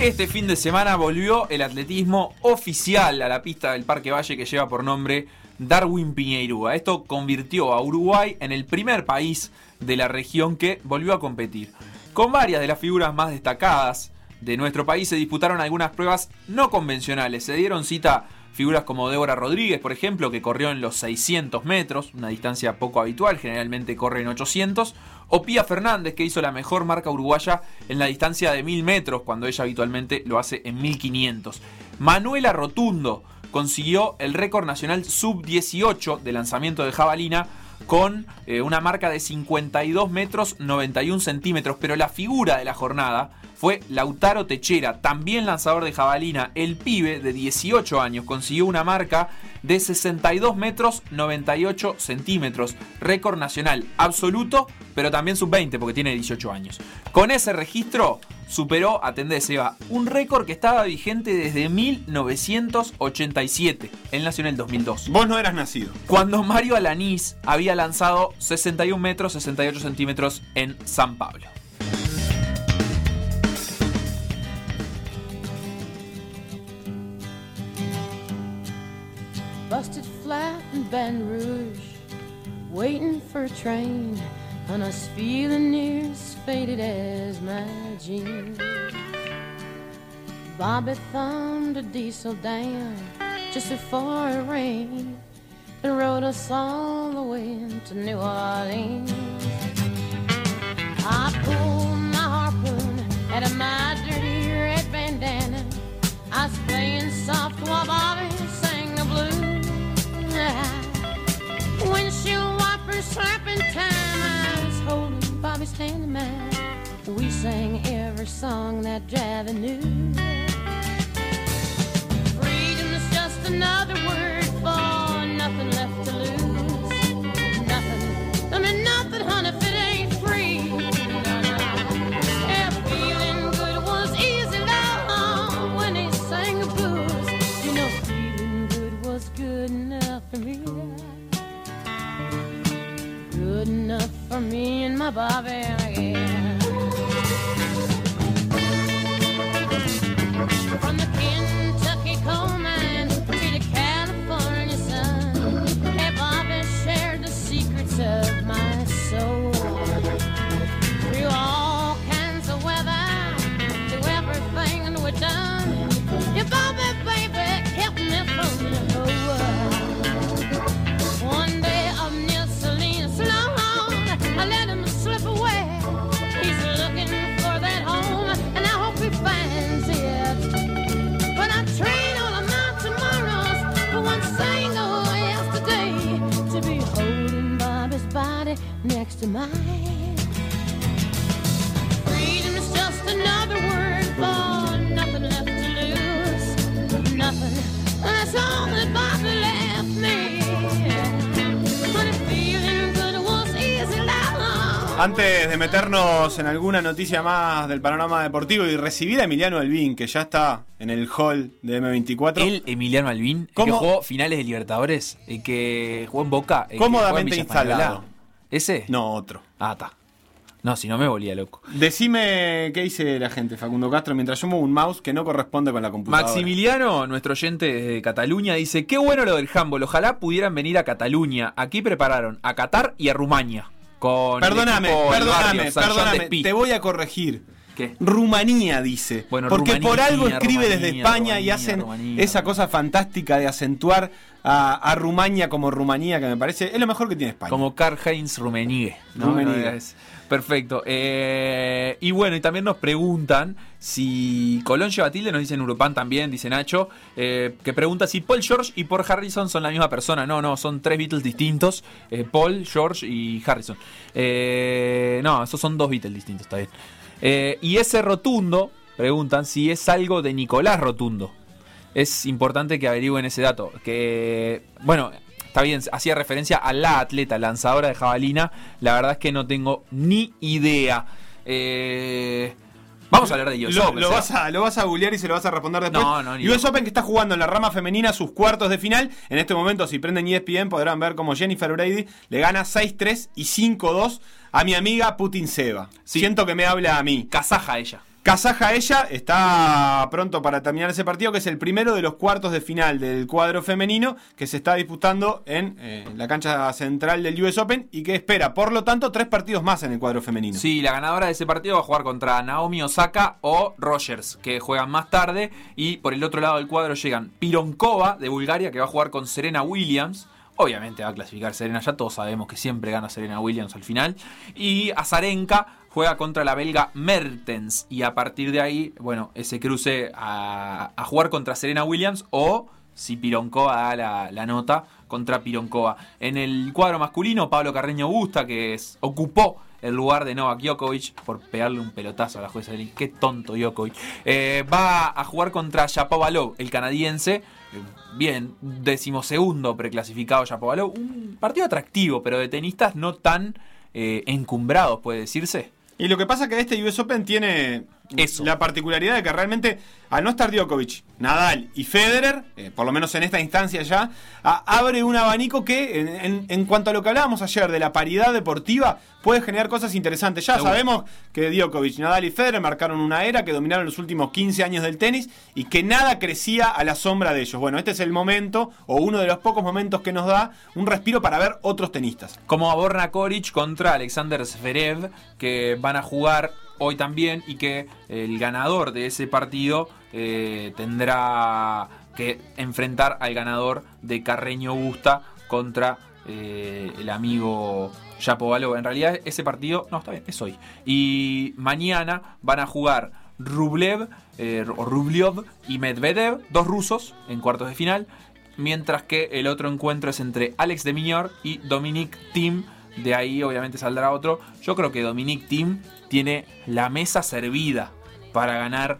Este fin de semana volvió el atletismo oficial a la pista del Parque Valle que lleva por nombre Darwin Piñeirúa. Esto convirtió a Uruguay en el primer país de la región que volvió a competir. Con varias de las figuras más destacadas de nuestro país se disputaron algunas pruebas no convencionales. Se dieron cita figuras como Débora Rodríguez, por ejemplo, que corrió en los 600 metros, una distancia poco habitual, generalmente corre en 800, o Fernández, que hizo la mejor marca uruguaya en la distancia de 1000 metros, cuando ella habitualmente lo hace en 1500. Manuela Rotundo consiguió el récord nacional sub-18 de lanzamiento de jabalina con eh, una marca de 52 metros 91 centímetros, pero la figura de la jornada fue Lautaro Techera, también lanzador de jabalina. El pibe de 18 años consiguió una marca de 62 metros 98 centímetros, récord nacional absoluto, pero también sub-20 porque tiene 18 años. Con ese registro superó, atendés Eva, un récord que estaba vigente desde 1987. Él nació en el 2002. Vos no eras nacido. Cuando Mario Alanís había lanzado 61 metros 68 centímetros en San Pablo. busted flat in Baton Rouge, waiting for a train, and I was feeling near as faded as my jeans. Bobby thumbed a diesel down just before it rained and rode us all the way to New Orleans. I pulled my harpoon out of my dirty red bandana. I was playing soft while Bobby sang the blues. Windshield wipers slapping time man. We sang every song that Javi knew. Meternos en alguna noticia más del panorama deportivo y recibir a Emiliano Elvin, que ya está en el hall de M24. El Emiliano el que jugó finales de Libertadores, el que jugó en Boca. el que jugó en Cómodamente instalado. ¿Ese? No, otro. Ah, está. No, si no me volía loco. Decime qué dice la gente, Facundo Castro, mientras yo muevo un mouse que no corresponde con la computadora. Maximiliano, nuestro oyente de Cataluña, dice: Qué bueno lo del handball. Ojalá pudieran venir a Cataluña. Aquí prepararon a Qatar y a Rumania. Con Perdóname, equipo perdóname, barrio, perdóname. Te voy a corregir. ¿Qué? Rumanía dice. Bueno, Porque Rumanía, por algo escribe desde Rumanía, España y hacen esa cosa fantástica de acentuar a, a Rumania como Rumanía, que me parece es lo mejor que tiene España. Como Rummenigge. ¿no? Rummenigge. No, es- Perfecto. Eh, y bueno, y también nos preguntan si Colón lleva tilde, nos dicen Urupan también, dice Nacho, eh, que pregunta si Paul George y Paul Harrison son la misma persona. No, no, son tres Beatles distintos, eh, Paul, George y Harrison. No, esos son dos Beatles distintos, está bien. Y ese rotundo, preguntan si es algo de Nicolás Rotundo. Es importante que averigüen ese dato. Que, bueno, está bien, hacía referencia a la atleta lanzadora de jabalina. La verdad es que no tengo ni idea. Eh, vamos a hablar de US Lo, Open, lo o sea, vas a, lo vas a googlear y se lo vas a responder después. No, no, ni US. Open que está jugando en la rama femenina sus cuartos de final. En este momento, si prenden ESPN, podrán ver cómo Jennifer Brady le gana 6-3 y 5-2 a mi amiga Putin Seba. Sí. Siento que me habla a mí. Kazaja ella. Kazaja ella está pronto para terminar ese partido, que es el primero de los cuartos de final del cuadro femenino que se está disputando en eh, la cancha central del US Open y que espera, por lo tanto, tres partidos más en el cuadro femenino. Sí, la ganadora de ese partido va a jugar contra Naomi Osaka o Rogers, que juegan más tarde. Y por el otro lado del cuadro llegan Pironkova de Bulgaria, que va a jugar con Serena Williams. Obviamente va a clasificar Serena, ya todos sabemos que siempre gana Serena Williams al final. Y Azarenka juega contra la belga Mertens. Y a partir de ahí, bueno, ese cruce a, jugar contra Serena Williams o si Pironkova da la, la nota contra Pironkova. En el cuadro masculino, Pablo Carreño Busta, que ocupó el lugar de Novak Djokovic por pegarle un pelotazo a la jueza del Qué tonto Djokovic. Eh, va a jugar contra Shapovalov, el canadiense. Bien, decimosegundo preclasificado Shapovalov. Un partido atractivo, pero de tenistas no tan eh, encumbrados, puede decirse. Y lo que pasa es que este US Open tiene Eso. la particularidad de que realmente, al no estar Djokovic, Nadal y Federer, eh, por lo menos en esta instancia ya, a- abre un abanico que, en, en- en cuanto a lo que hablábamos ayer de la paridad deportiva, puede generar cosas interesantes. Ya Seguro. sabemos que Djokovic, Nadal y Federer marcaron una era que dominaron los últimos 15 años del tenis y que nada crecía a la sombra de ellos. Bueno, este es el momento, o uno de los pocos momentos que nos da un respiro para ver otros tenistas. Como a Borna Koric contra Alexander Zverev, que van a jugar hoy también y que el ganador de ese partido eh, tendrá que enfrentar al ganador de Carreño Busta contra eh, el amigo Shapovalov. En realidad ese partido, no, está bien, es hoy. Y mañana van a jugar Rublev, eh, Rublev y Medvedev, dos rusos en cuartos de final. Mientras que el otro encuentro es entre Alex de Miñor y Dominic Thiem. De ahí obviamente saldrá otro. Yo creo que Dominic Thiem tiene la mesa servida para ganar.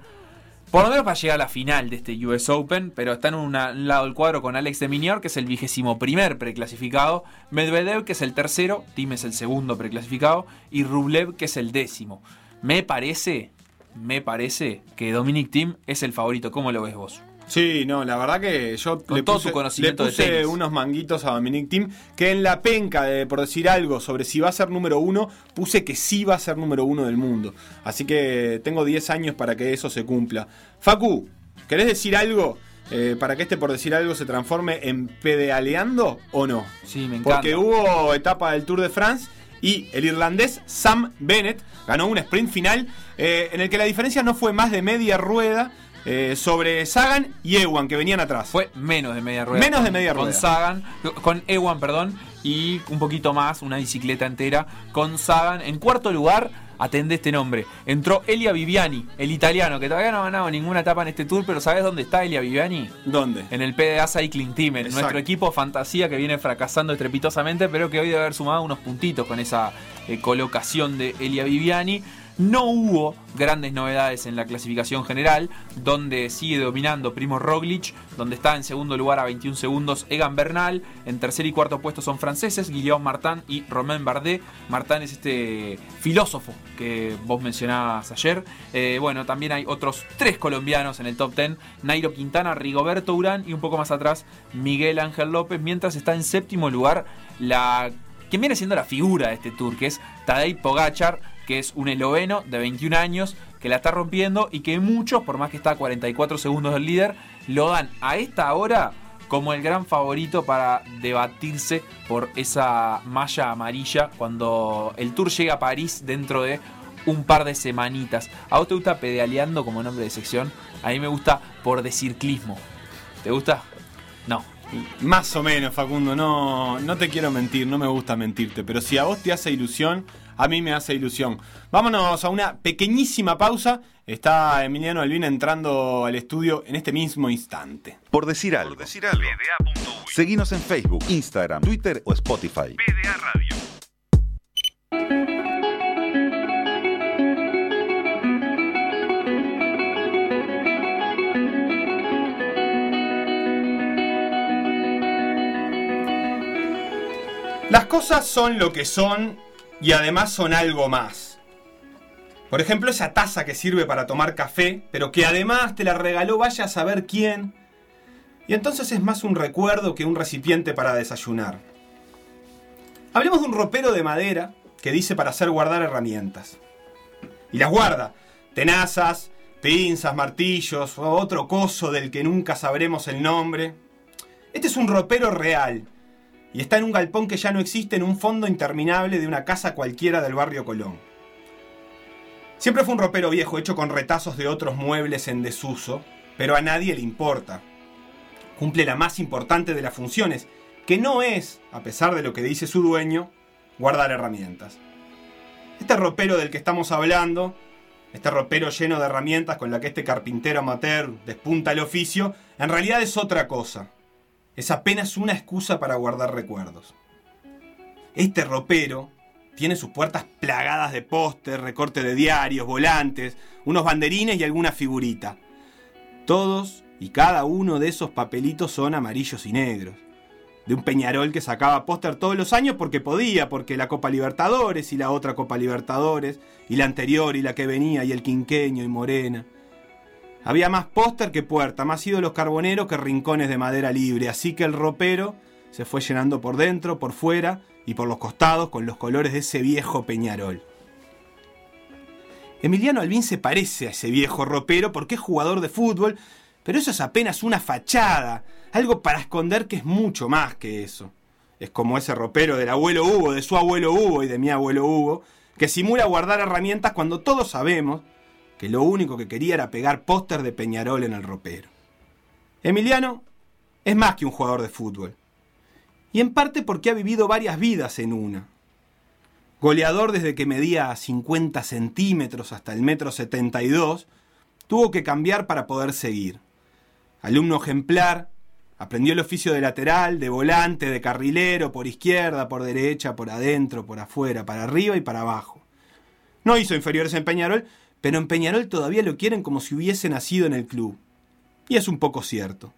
Por lo menos para llegar a la final de este US Open. Pero está en un lado del cuadro con Alex de Miñor, que es el vigésimo primer preclasificado. Medvedev, que es el tercero. Thiem es el segundo preclasificado. Y Rublev, que es el décimo. Me parece, me parece que Dominic Thiem es el favorito. ¿Cómo lo ves vos? Sí, no, la verdad que yo Con le todo puse, tu conocimiento le de puse tenis. unos manguitos a Dominic Thiem que en la penca de por decir algo sobre si va a ser número uno, puse que sí va a ser número uno del mundo. Así que tengo 10 años para que eso se cumpla. Facu, ¿querés decir algo eh, para que este por decir algo se transforme en pedaleando o no? Sí, me encanta. Porque hubo etapa del Tour de France y el irlandés Sam Bennett ganó un sprint final eh, en el que la diferencia no fue más de media rueda eh, sobre Sagan y Ewan que venían atrás. Fue menos de media rueda. Menos de media rueda. Con Sagan, con Ewan, perdón, y un poquito más, una bicicleta entera. Con Sagan, en cuarto lugar, atende este nombre. Entró Elia Viviani, el italiano, que todavía no ha ganado ninguna etapa en este tour, pero ¿sabes dónde está Elia Viviani? ¿Dónde? En el PDA Cycling Team, en Exacto. nuestro equipo fantasía que viene fracasando estrepitosamente, pero que hoy debe haber sumado unos puntitos con esa eh, colocación de Elia Viviani. No hubo grandes novedades en la clasificación general, donde sigue dominando Primo Roglic, donde está en segundo lugar a 21 segundos Egan Bernal, en tercer y cuarto puesto son franceses, Guillaume Martin y Romain Bardet. Martin es este filósofo que vos mencionabas ayer. Eh, bueno, también hay otros tres colombianos en el top 10, Nairo Quintana, Rigoberto Urán y un poco más atrás Miguel Ángel López, mientras está en séptimo lugar la quien viene siendo la figura de este tour, que es Tadej Pogachar, que es un esloveno de 21 años que la está rompiendo y que muchos, por más que está a 44 segundos del líder, lo dan a esta hora como el gran favorito para debatirse por esa malla amarilla cuando el tour llega a París dentro de un par de semanitas. ¿A vos te gusta pedaleando como nombre de sección? A mí me gusta por decirclismo. ¿Te gusta? No. Más o menos, Facundo, no, no te quiero mentir, no me gusta mentirte, pero si a vos te hace ilusión, a mí me hace ilusión. Vámonos a una pequeñísima pausa. Está Emiliano Albín entrando al estudio en este mismo instante. Por decir algo. decir algo. Seguinos en Facebook, Instagram, Twitter o Spotify. PDA Radio. Las cosas son lo que son y además son algo más. Por ejemplo, esa taza que sirve para tomar café, pero que además te la regaló vaya a saber quién. Y entonces es más un recuerdo que un recipiente para desayunar. Hablemos de un ropero de madera que dice para hacer guardar herramientas. Y las guarda. Tenazas, pinzas, martillos o otro coso del que nunca sabremos el nombre. Este es un ropero real y está en un galpón que ya no existe en un fondo interminable de una casa cualquiera del barrio Colón. Siempre fue un ropero viejo hecho con retazos de otros muebles en desuso, pero a nadie le importa. Cumple la más importante de las funciones, que no es, a pesar de lo que dice su dueño, guardar herramientas. Este ropero del que estamos hablando, este ropero lleno de herramientas con la que este carpintero amateur despunta el oficio, en realidad es otra cosa es apenas una excusa para guardar recuerdos. Este ropero tiene sus puertas plagadas de póster, recorte de diarios, volantes, unos banderines y alguna figurita. Todos y cada uno de esos papelitos son amarillos y negros. De un Peñarol que sacaba póster todos los años porque podía, porque la Copa Libertadores y la otra Copa Libertadores, y la anterior y la que venía, y el quinqueño y Morena. Había más póster que puerta, más ídolos carboneros que rincones de madera libre, así que el ropero se fue llenando por dentro, por fuera y por los costados con los colores de ese viejo Peñarol. Emiliano Albín se parece a ese viejo ropero porque es jugador de fútbol, pero eso es apenas una fachada, algo para esconder que es mucho más que eso. Es como ese ropero del abuelo Hugo, de su abuelo Hugo y de mi abuelo Hugo, que simula guardar herramientas cuando todos sabemos que lo único que quería era pegar póster de Peñarol en el ropero. Emiliano es más que un jugador de fútbol, y en parte porque ha vivido varias vidas en una. Goleador desde que medía 50 centímetros hasta el metro 72, tuvo que cambiar para poder seguir. Alumno ejemplar, aprendió el oficio de lateral, de volante, de carrilero, por izquierda, por derecha, por adentro, por afuera, para arriba y para abajo. No hizo inferiores en Peñarol, pero en Peñarol todavía lo quieren como si hubiese nacido en el club. Y es un poco cierto.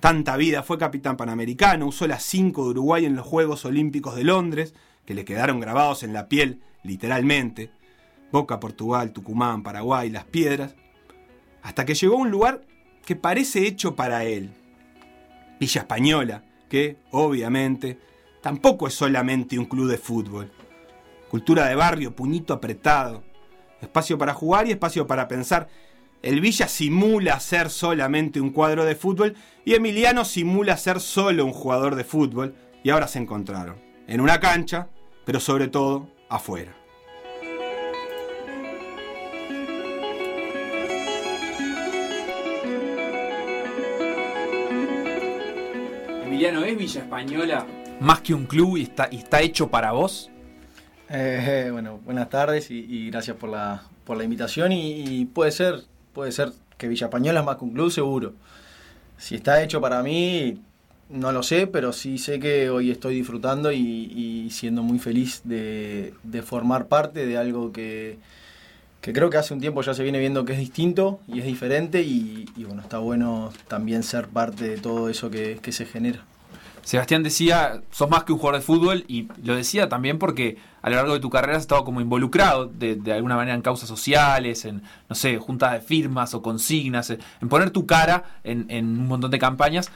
Tanta vida, fue capitán panamericano, usó las 5 de Uruguay en los Juegos Olímpicos de Londres, que le quedaron grabados en la piel, literalmente. Boca, Portugal, Tucumán, Paraguay, Las Piedras. Hasta que llegó a un lugar que parece hecho para él. Villa Española, que, obviamente, tampoco es solamente un club de fútbol. Cultura de barrio, puñito apretado, espacio para jugar y espacio para pensar. El Villa simula ser solamente un cuadro de fútbol y Emiliano simula ser solo un jugador de fútbol y ahora se encontraron, en una cancha, pero sobre todo afuera. Emiliano, ¿es Villa Española más que un club y está, y está hecho para vos? Eh, bueno, buenas tardes y, gracias por la, por la invitación. Y, puede ser, puede ser que Villa Española es más que un club, seguro. Si está hecho para mí, no lo sé, pero sí sé que hoy estoy disfrutando y, siendo muy feliz de, formar parte de algo que, creo que hace un tiempo ya se viene viendo que es distinto y es diferente y, bueno, está bueno también ser parte de todo eso que, que se genera. Sebastián decía, sos más que un jugador de fútbol y lo decía también porque a lo largo de tu carrera has estado como involucrado de, alguna manera en causas sociales, en, no sé, juntas de firmas o consignas, en poner tu cara en, un montón de campañas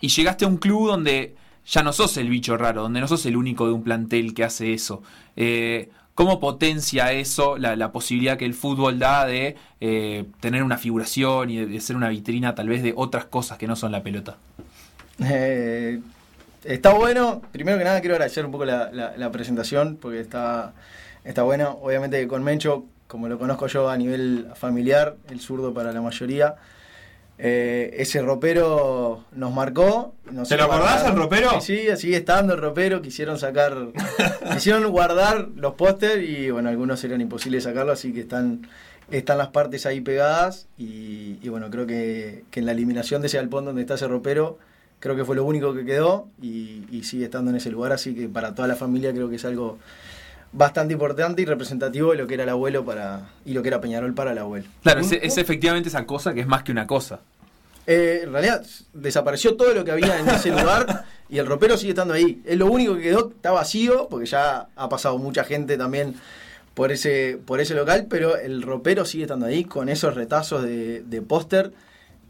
y llegaste a un club donde ya no sos el bicho raro, donde no sos el único de un plantel que hace eso. Eh, ¿Cómo potencia eso la, posibilidad que el fútbol da de eh, tener una figuración y de, ser una vitrina tal vez de otras cosas que no son la pelota? Eh, está bueno. Primero que nada quiero agradecer un poco la, presentación porque está, está bueno. Obviamente con Mencho como lo conozco yo a nivel familiar, el zurdo para la mayoría. Eh, ese ropero nos marcó. nos ¿Te lo acordás, el ropero? Sí, sí, sigue estando el ropero. Quisieron sacar, quisieron guardar los póster y bueno, algunos eran imposibles sacarlo, así que están, están las partes ahí pegadas. Y, y bueno, creo que, que en la eliminación de ese galpón donde está ese ropero, creo que fue lo único que quedó y, y sigue estando en ese lugar, así que para toda la familia creo que es algo bastante importante y representativo de lo que era el abuelo para y lo que era Peñarol para el abuelo. Claro, es, es efectivamente esa cosa que es más que una cosa. Eh, en realidad desapareció todo lo que había en ese lugar y el ropero sigue estando ahí. Es lo único que quedó, está vacío, porque ya ha pasado mucha gente también por ese, por ese local, pero el ropero sigue estando ahí con esos retazos de, de póster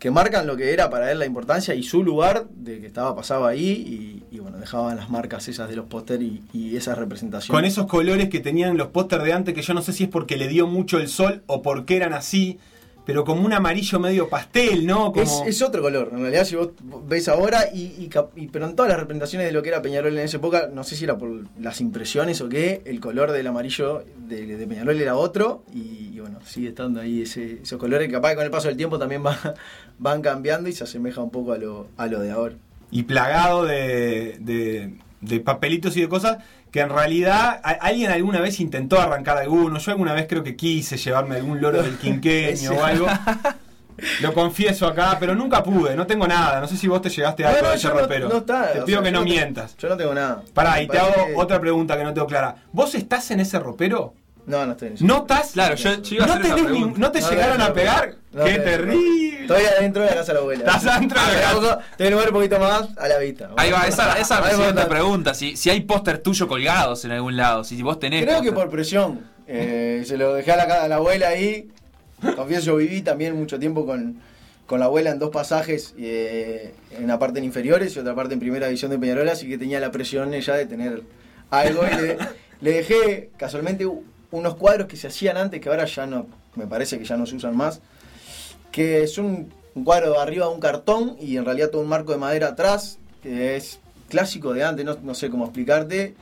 que marcan lo que era para él la importancia y su lugar de que estaba pasado ahí y, bueno, dejaban las marcas esas de los póster y, y esa representación. Con esos colores que tenían los póster de antes, que yo no sé si es porque le dio mucho el sol o porque eran así, pero como un amarillo medio pastel, ¿no? Como... Es, es otro color, en realidad si vos ves ahora, y, y y- pero en todas las representaciones de lo que era Peñarol en esa época, no sé si era por las impresiones o qué, el color del amarillo de, de Peñarol era otro, y, y bueno, sigue estando ahí ese, esos colores que capaz que con el paso del tiempo también va- van cambiando y se asemeja un poco a lo, a lo de ahora. y plagado de, de- de papelitos y de cosas que en realidad a- alguien alguna vez intentó arrancar alguno. Yo alguna vez creo que quise llevarme algún loro del quinqueño o algo. Lo confieso acá, pero nunca pude, no tengo nada. No sé si vos te llegaste a algo No, no, de ese yo no- ropero. no está, te pido sea, que no no te- mientas. Yo no tengo nada. Pará, y te hago otra pregunta que no tengo clara. ¿Vos estás en ese ropero? No, no estoy en eso. ¿No estás? Claro, yo, yo iba a ¿No, hacer esa ni-. ¿No te No, llegaron no, a no, pegar? No, ¡Qué terrible! Estoy adentro de la casa de la abuela. Estás adentro de la casa. tampoco- Estoy en un poquito más a la vista. Ahí va, esa, esa es la pregunta. Si, si hay póster tuyo colgados en algún lado, si vos tenés. Creo que por presión. Eh, se lo dejé a la, a la abuela ahí. Confieso, yo viví también mucho tiempo con, con la abuela en dos pasajes, eh, en una parte en inferiores y otra parte en primera división de Peñarol, así que tenía la presión ella de tener algo. Y le, le dejé casualmente unos cuadros que se hacían antes, que ahora ya no, me parece que ya no se usan más, que es un, cuadro arriba de un cartón y en realidad todo un marco de madera atrás, que es clásico de antes, no, no sé cómo explicarte,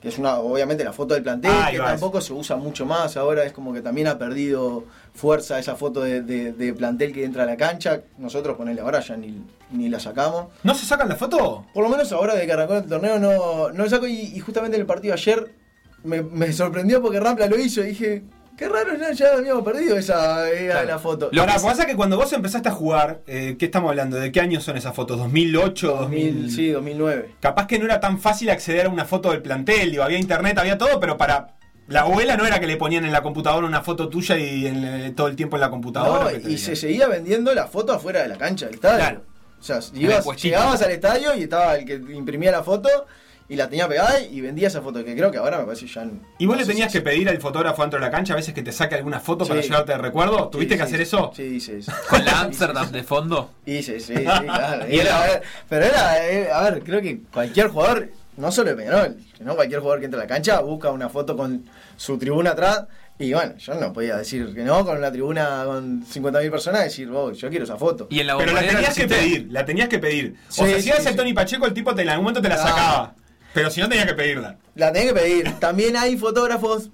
que es una, obviamente la foto del plantel, Ah, que tampoco se usa mucho más, ahora es como que también ha perdido fuerza esa foto de, de- de plantel que entra a la cancha, nosotros ponele ahora ya ni, ni la sacamos. ¿No se sacan la foto? Por lo menos ahora de que arrancó el torneo no, no lo saco y, y justamente en el partido ayer me, me sorprendió porque Rampla lo hizo y dije, qué raro, ya, ya habíamos perdido esa era Claro. la foto. Lo que pasa que cuando vos empezaste a jugar, eh, ¿qué estamos hablando? ¿De qué años son esas fotos? ¿2008? 2000, 2000? sí, 2009. Capaz que no era tan fácil acceder a una foto del plantel, digo, había internet, había todo, pero para la abuela no era que le ponían en la computadora una foto tuya y en, eh, todo el tiempo en la computadora. No, y se seguía vendiendo la foto afuera de la cancha del estadio. Claro. O sea, ibas- llegabas al estadio y estaba el que imprimía la foto y la tenía pegada y vendía esa foto, que creo que ahora me parece ya... ¿Y vos no le tenías si- que pedir al fotógrafo dentro de la cancha a veces que te saque alguna foto para llevarte de recuerdo? ¿Tuviste Sí, que sí, hacer sí. eso? Sí, sí, sí. Con la Amsterdam de fondo. Sí, sí, sí, sí, claro. Y era- a ver, pero era, eh, a ver, creo que cualquier jugador, no solo de Peñarol, sino cualquier jugador que entra a la cancha busca una foto con su tribuna atrás. Y bueno, yo no podía decir que no, con una tribuna con 50.000 personas, decir, oh, yo quiero esa foto. Y en la Pero la tenías que pedir, la tenías que pedir. Sí, o sea, si sí, eras el. Tony Pacheco, el tipo te, en algún momento te la sacaba. Pero si no, tenías que pedirla. La tenés que pedir. También hay fotógrafos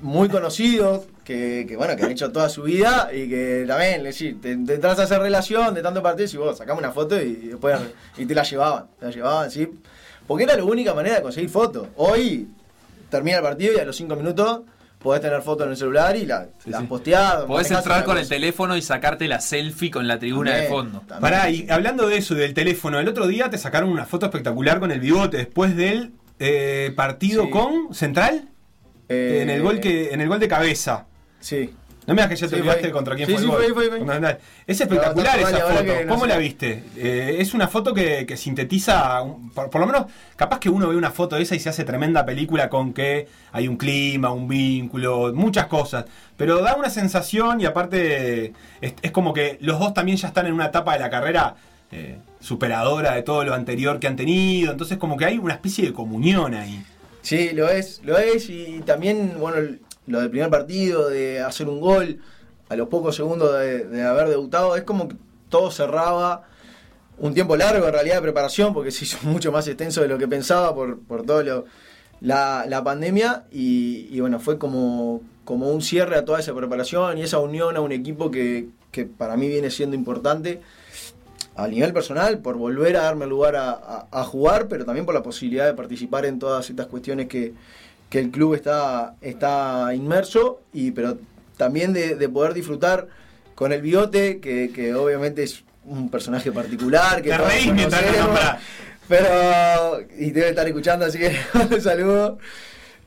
muy conocidos que, bueno, que han hecho toda su vida y que también, es decir, te, te entras a hacer relación de tanto partido y vos sacamos una foto y después y te la llevaban, te la llevaban, sí. Porque era la única manera de conseguir fotos. Hoy termina el partido y a los 5 minutos podés tener fotos en el celular y la, Sí, las sí. posteás. Podés entrar con el teléfono y sacarte la selfie con la tribuna de fondo. también. Pará, y hablando de eso, del teléfono, el otro día te sacaron una foto espectacular con el bigote después del eh, partido Sí. con Central. Eh, en, el gol que, en el gol de cabeza. Sí. No me digas que ya te olvidaste contra quién Sí, fue sí, fue fue. Es espectacular No, esa foto. ¿Cómo la viste? Eh, es una foto que, que sintetiza, un- por, por lo menos, capaz que uno ve una foto de esa y se hace tremenda película con que hay un clima, un vínculo, muchas cosas. Pero da una sensación y aparte es, es como que los dos también ya están en una etapa de la carrera eh, superadora de todo lo anterior que han tenido. Entonces como que hay una especie de comunión ahí. Sí, lo es, lo es y también, bueno, lo del primer partido, de hacer un gol a los pocos segundos de, haber debutado, es como que todo cerraba un tiempo largo en realidad de preparación, porque se hizo mucho más extenso de lo que pensaba por, por todo la, la pandemia y, bueno, fue como, como un cierre a toda esa preparación y esa unión a un equipo que, que para mí viene siendo importante a nivel personal, por volver a darme lugar a jugar, pero también por la posibilidad de participar en todas estas cuestiones que, que el club está, está inmerso, y pero también de, de poder disfrutar con el bigote, que, que obviamente es un personaje particular, que Te reís mientras pero y debe estar escuchando, así que un saludo.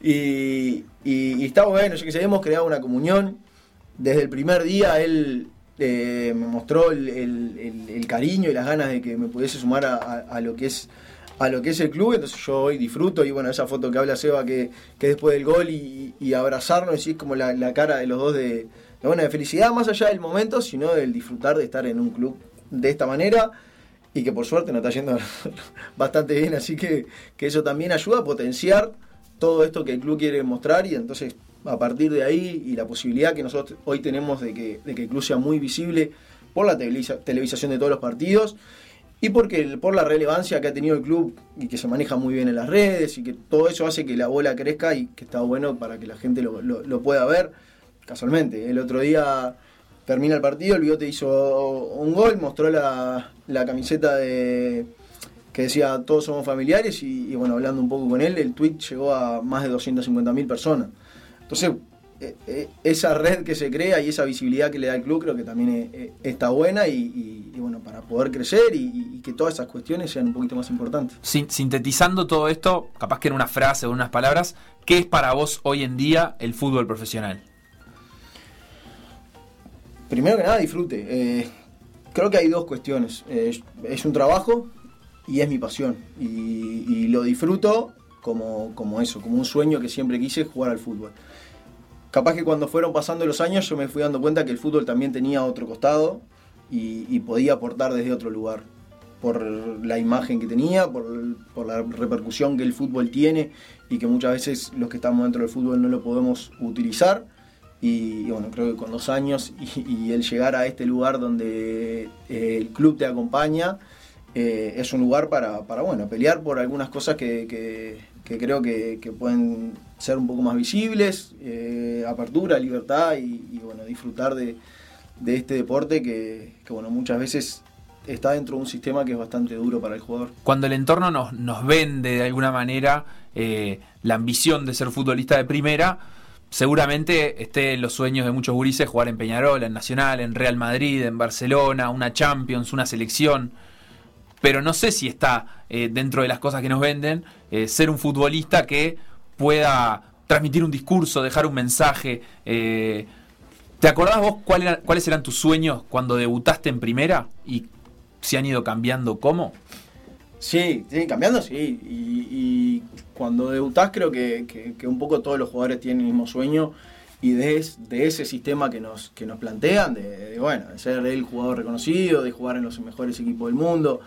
Y, y- y está bueno, yo que sé, hemos creado una comunión. Desde el primer día él eh, me mostró el, el- el- el cariño y las ganas de que me pudiese sumar a, a- a lo que es a lo que es el club, entonces yo hoy disfruto y bueno, esa foto que habla Seba que, que después del gol y, abrazarnos y es como la, la cara de los dos de, bueno, de felicidad, más allá del momento, sino del disfrutar de estar en un club de esta manera y que por suerte nos está yendo bastante bien, así que, que eso también ayuda a potenciar todo esto que el club quiere mostrar y entonces a partir de ahí y la posibilidad que nosotros hoy tenemos de que, de que el club sea muy visible por la televisa- televisación de todos los partidos y porque por la relevancia que ha tenido el club y que se maneja muy bien en las redes y que todo eso hace que la bola crezca y que está bueno para que la gente lo, pueda ver. Casualmente, el otro día termina el partido, el Bigote hizo un gol, mostró la, camiseta de que decía todos somos familiares y, bueno, hablando un poco con él, el tweet llegó a más de 250.000 personas. Entonces, esa red que se crea y esa visibilidad que le da el club creo que también eh, eh, está buena y, y- y, bueno, para poder crecer y, y que todas esas cuestiones sean un poquito más importantes. Sin- sintetizando todo esto, capaz que en una frase o en unas palabras, ¿qué es para vos hoy en día el fútbol profesional? Primero que nada, disfrute. Eh, creo que hay dos cuestiones. Eh, es, un trabajo y es mi pasión. Y, y lo disfruto como, como eso, como un sueño que siempre quise jugar al fútbol. Capaz que cuando fueron pasando los años yo me fui dando cuenta que el fútbol también tenía otro costado y, podía aportar desde otro lugar. Por la imagen que tenía, por, la repercusión que el fútbol tiene y que muchas veces los que estamos dentro del fútbol no lo podemos utilizar. Y, bueno, creo que con dos años y, el llegar a este lugar donde eh, el club te acompaña, eh, es un lugar para, para, bueno, pelear por algunas cosas que- que creo que, pueden ser un poco más visibles, eh, apertura, libertad y, bueno, disfrutar de, de este deporte que, que, bueno, muchas veces está dentro de un sistema que es bastante duro para el jugador. Cuando el entorno nos, nos vende de alguna manera eh, la ambición de ser futbolista de primera, seguramente esté en los sueños de muchos gurises jugar en Peñarol, en Nacional, en Real Madrid, en Barcelona, una Champions, una selección. Pero no sé si está eh, dentro de las cosas que nos venden eh, ser un futbolista que pueda transmitir un discurso, dejar un mensaje. eh, ¿Te acordás vos cuál era- cuáles eran tus sueños cuando debutaste en primera? ¿Y si han ido cambiando cómo? Sí, sí, cambiando sí. Y, cuando debutás creo que, que- que un poco todos los jugadores tienen el mismo sueño y de, es- de ese sistema que nos, que nos plantean, de, de, bueno, de ser el jugador reconocido, de jugar en los mejores equipos del mundo.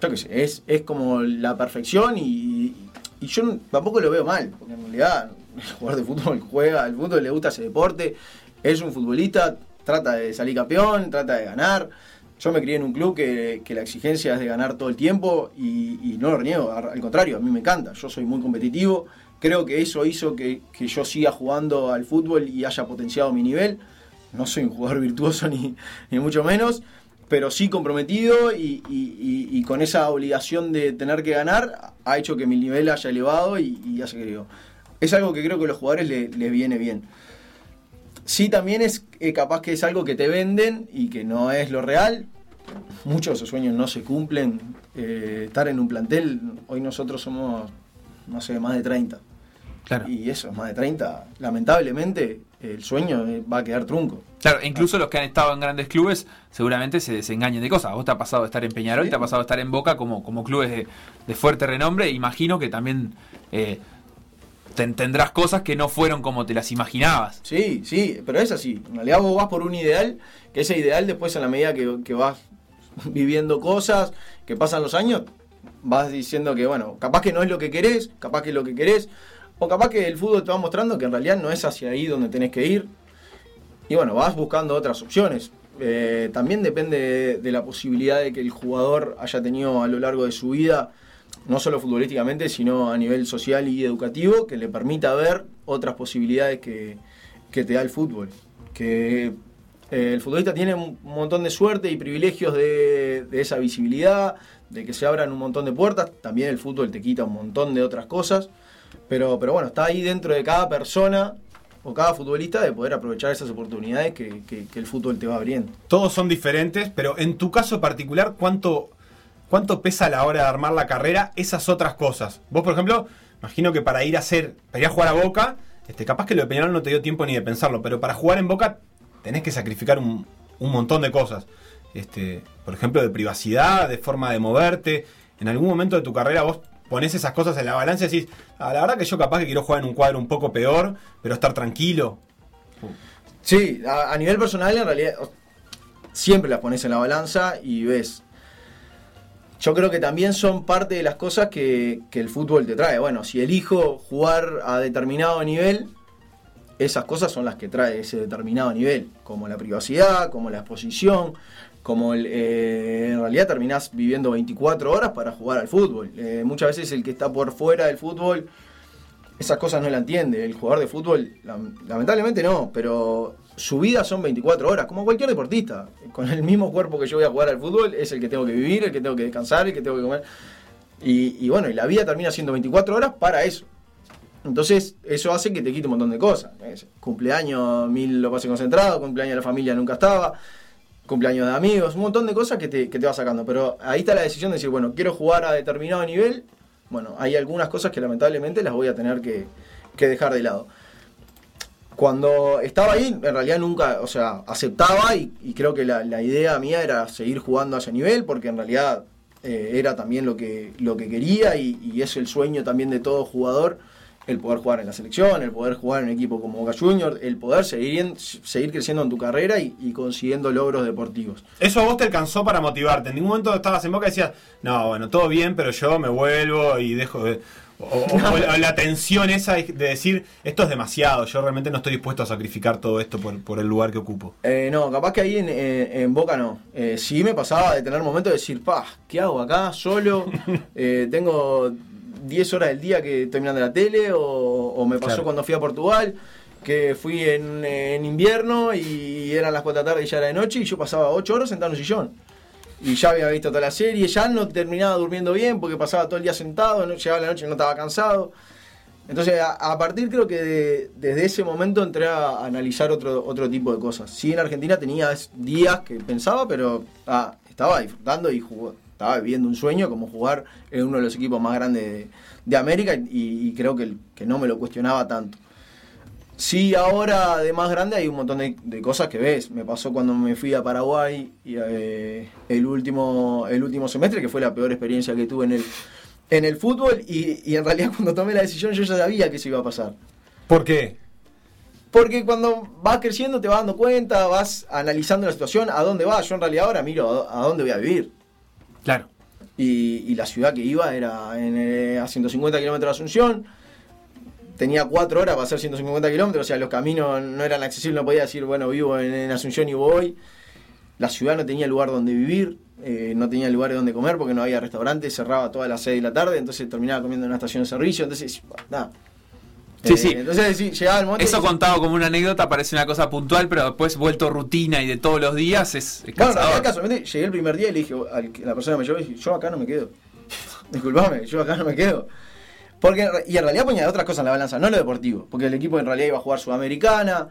Yo qué sé, es, es como la perfección y, yo tampoco lo veo mal, porque en realidad el jugador de fútbol juega al fútbol, le gusta ese deporte, es un futbolista, trata de salir campeón, trata de ganar. Yo me crié en un club que, que la exigencia es de ganar todo el tiempo y, no lo reniego, al contrario, a mí me encanta, yo soy muy competitivo, creo que eso hizo que, que yo siga jugando al fútbol y haya potenciado mi nivel. No soy un jugador virtuoso ni, ni mucho menos, pero sí comprometido y, y- y- y con esa obligación de tener que ganar ha hecho que mi nivel haya elevado y, y haya crecido. Es algo que creo que a los jugadores le- les viene bien. Sí, también es eh, capaz que es algo que te venden y que no es lo real. Muchos de esos sueños no se cumplen. Eh, estar en un plantel, hoy nosotros somos, no sé, más de 30. Claro. Y eso, más de 30. Lamentablemente, el sueño eh, va a quedar trunco. Claro, incluso los que han estado en grandes clubes seguramente se desengañen de cosas. Vos te ha pasado de estar en Peñarol, Sí. te ha pasado de estar en Boca como, como clubes de, de fuerte renombre. Imagino que también eh, ten- tendrás cosas que no fueron como te las imaginabas. Sí, sí, pero es así. En realidad vos vas por un ideal, que ese ideal después en la medida que, que vas viviendo cosas, que pasan los años, vas diciendo que, bueno, capaz que no es lo que querés, capaz que es lo que querés, o capaz que el fútbol te va mostrando que en realidad no es hacia ahí donde tenés que ir. Y bueno, vas buscando otras opciones. Eh, también depende de, la posibilidad de que el jugador haya tenido a lo largo de su vida, no solo futbolísticamente, sino a nivel social y educativo, que le permita ver otras posibilidades que, que te da el fútbol. Que eh, el futbolista tiene un montón de suerte y privilegios de, de esa visibilidad, de que se abran un montón de puertas. También el fútbol te quita un montón de otras cosas. Pero, pero bueno, está ahí dentro de cada persona o cada futbolista de poder aprovechar esas oportunidades que, el fútbol te va abriendo. Todos son diferentes, pero en tu caso particular, ¿cuánto, ¿cuánto pesa a la hora de armar la carrera esas otras cosas? Vos, por ejemplo, imagino que para ir a hacer, para ir a jugar a Boca, este, capaz que lo de Peñarol no te dio tiempo ni de pensarlo, pero para jugar en Boca tenés que sacrificar un, un montón de cosas. Este, por ejemplo, de privacidad, de forma de moverte. En algún momento de tu carrera vos pones esas cosas en la balanza y decís, "Ah, la verdad que yo capaz que quiero jugar en un cuadro un poco peor, pero estar tranquilo. Sí, a, a nivel personal en realidad siempre las pones en la balanza y ves. Yo creo que también son parte de las cosas que, que el fútbol te trae. Bueno, si elijo jugar a determinado nivel, esas cosas son las que trae ese determinado nivel, como la privacidad, como la exposición, como el, eh, en realidad terminás viviendo 24 horas para jugar al fútbol. Eh, muchas veces el que está por fuera del fútbol esas cosas no la entiende. El jugador de fútbol, lam- lamentablemente no, pero su vida son 24 horas, como cualquier deportista. Con el mismo cuerpo que yo voy a jugar al fútbol, es el que tengo que vivir, el que tengo que descansar, el que tengo que comer. Y, bueno, y la vida termina siendo 24 horas para eso. Entonces, eso hace que te quite un montón de cosas. Cumpleaños, mil lo pasé concentrado, cumpleaños de la familia nunca estaba, cumpleaños de amigos, un montón de cosas que te, que te va sacando. Pero ahí está la decisión de decir, bueno, quiero jugar a determinado nivel. Bueno, hay algunas cosas que lamentablemente las voy a tener que, que dejar de lado. Cuando estaba ahí, en realidad nunca, o sea, aceptaba y, creo que la, la idea mía era seguir jugando a ese nivel, porque en realidad eh, era también lo que, lo que quería y es el sueño también de todo jugador, el poder jugar en la selección, el poder jugar en un equipo como Boca Juniors, el poder seguir, en- seguir creciendo en tu carrera y, y consiguiendo logros deportivos. Eso a vos te alcanzó para motivarte. En ningún momento estabas en boca y decías, no, bueno, todo bien, pero yo me vuelvo y dejo de. O, o- o la, tensión esa de de decir, esto es demasiado, yo realmente no estoy dispuesto a sacrificar todo esto por, por el lugar que ocupo. Eh, no, capaz que ahí en, en Boca no. Eh, sí me pasaba de tener momentos de decir, pa, ¿qué hago acá solo? Eh, tengo 10 horas del día que estoy mirando la tele, o, o me pasó Claro. cuando fui a Portugal, que fui en, en invierno y eran las 4 de la tarde y ya era de noche y yo pasaba 8 horas sentado en un sillón. Y ya había visto toda la serie, ya no terminaba durmiendo bien porque pasaba todo el día sentado, no, llegaba la noche y no estaba cansado. Entonces, a, a partir creo que de- desde ese momento entré a analizar otro, otro tipo de cosas. Sí, en Argentina tenía días que pensaba, pero ah, estaba disfrutando y jugó- estaba viviendo un sueño como jugar en uno de los equipos más grandes de, de América y, y creo que, que no me lo cuestionaba tanto. Sí, ahora de más grande hay un montón de, de cosas que ves. Me pasó cuando me fui a Paraguay y, eh, el, último, el último semestre, que fue la peor experiencia que tuve en el, en el fútbol. Y, y en realidad cuando tomé la decisión yo ya sabía que eso iba a pasar. ¿Por qué? Porque cuando vas creciendo te vas dando cuenta, vas analizando la situación, a dónde vas. Yo en realidad ahora miro a, a dónde voy a vivir. Claro. Y, y la ciudad que iba era eh, a 150 kilómetros de Asunción. Tenía cuatro horas para hacer 150 kilómetros, o sea, los caminos no eran accesibles, no podía decir, bueno, vivo en, en Asunción y voy. La ciudad no tenía lugar donde vivir, eh, no tenía lugares donde comer porque no había restaurantes, cerraba todas las 6 de la tarde, entonces terminaba comiendo en una estación de servicio, entonces, nada. Sí, Eh, sí. Entonces sí, llegaba el momento. Eso y- contado como una anécdota parece una cosa puntual, pero después vuelto rutina y de todos los días es, es Bueno, realidad, casualmente llegué el primer día y le dije que la persona que me llevó, dije, yo acá no me quedo. Disculpame, yo acá no me quedo. Porque, y en realidad ponía otras cosas en la balanza, no lo deportivo. Porque el equipo en realidad iba a jugar Sudamericana.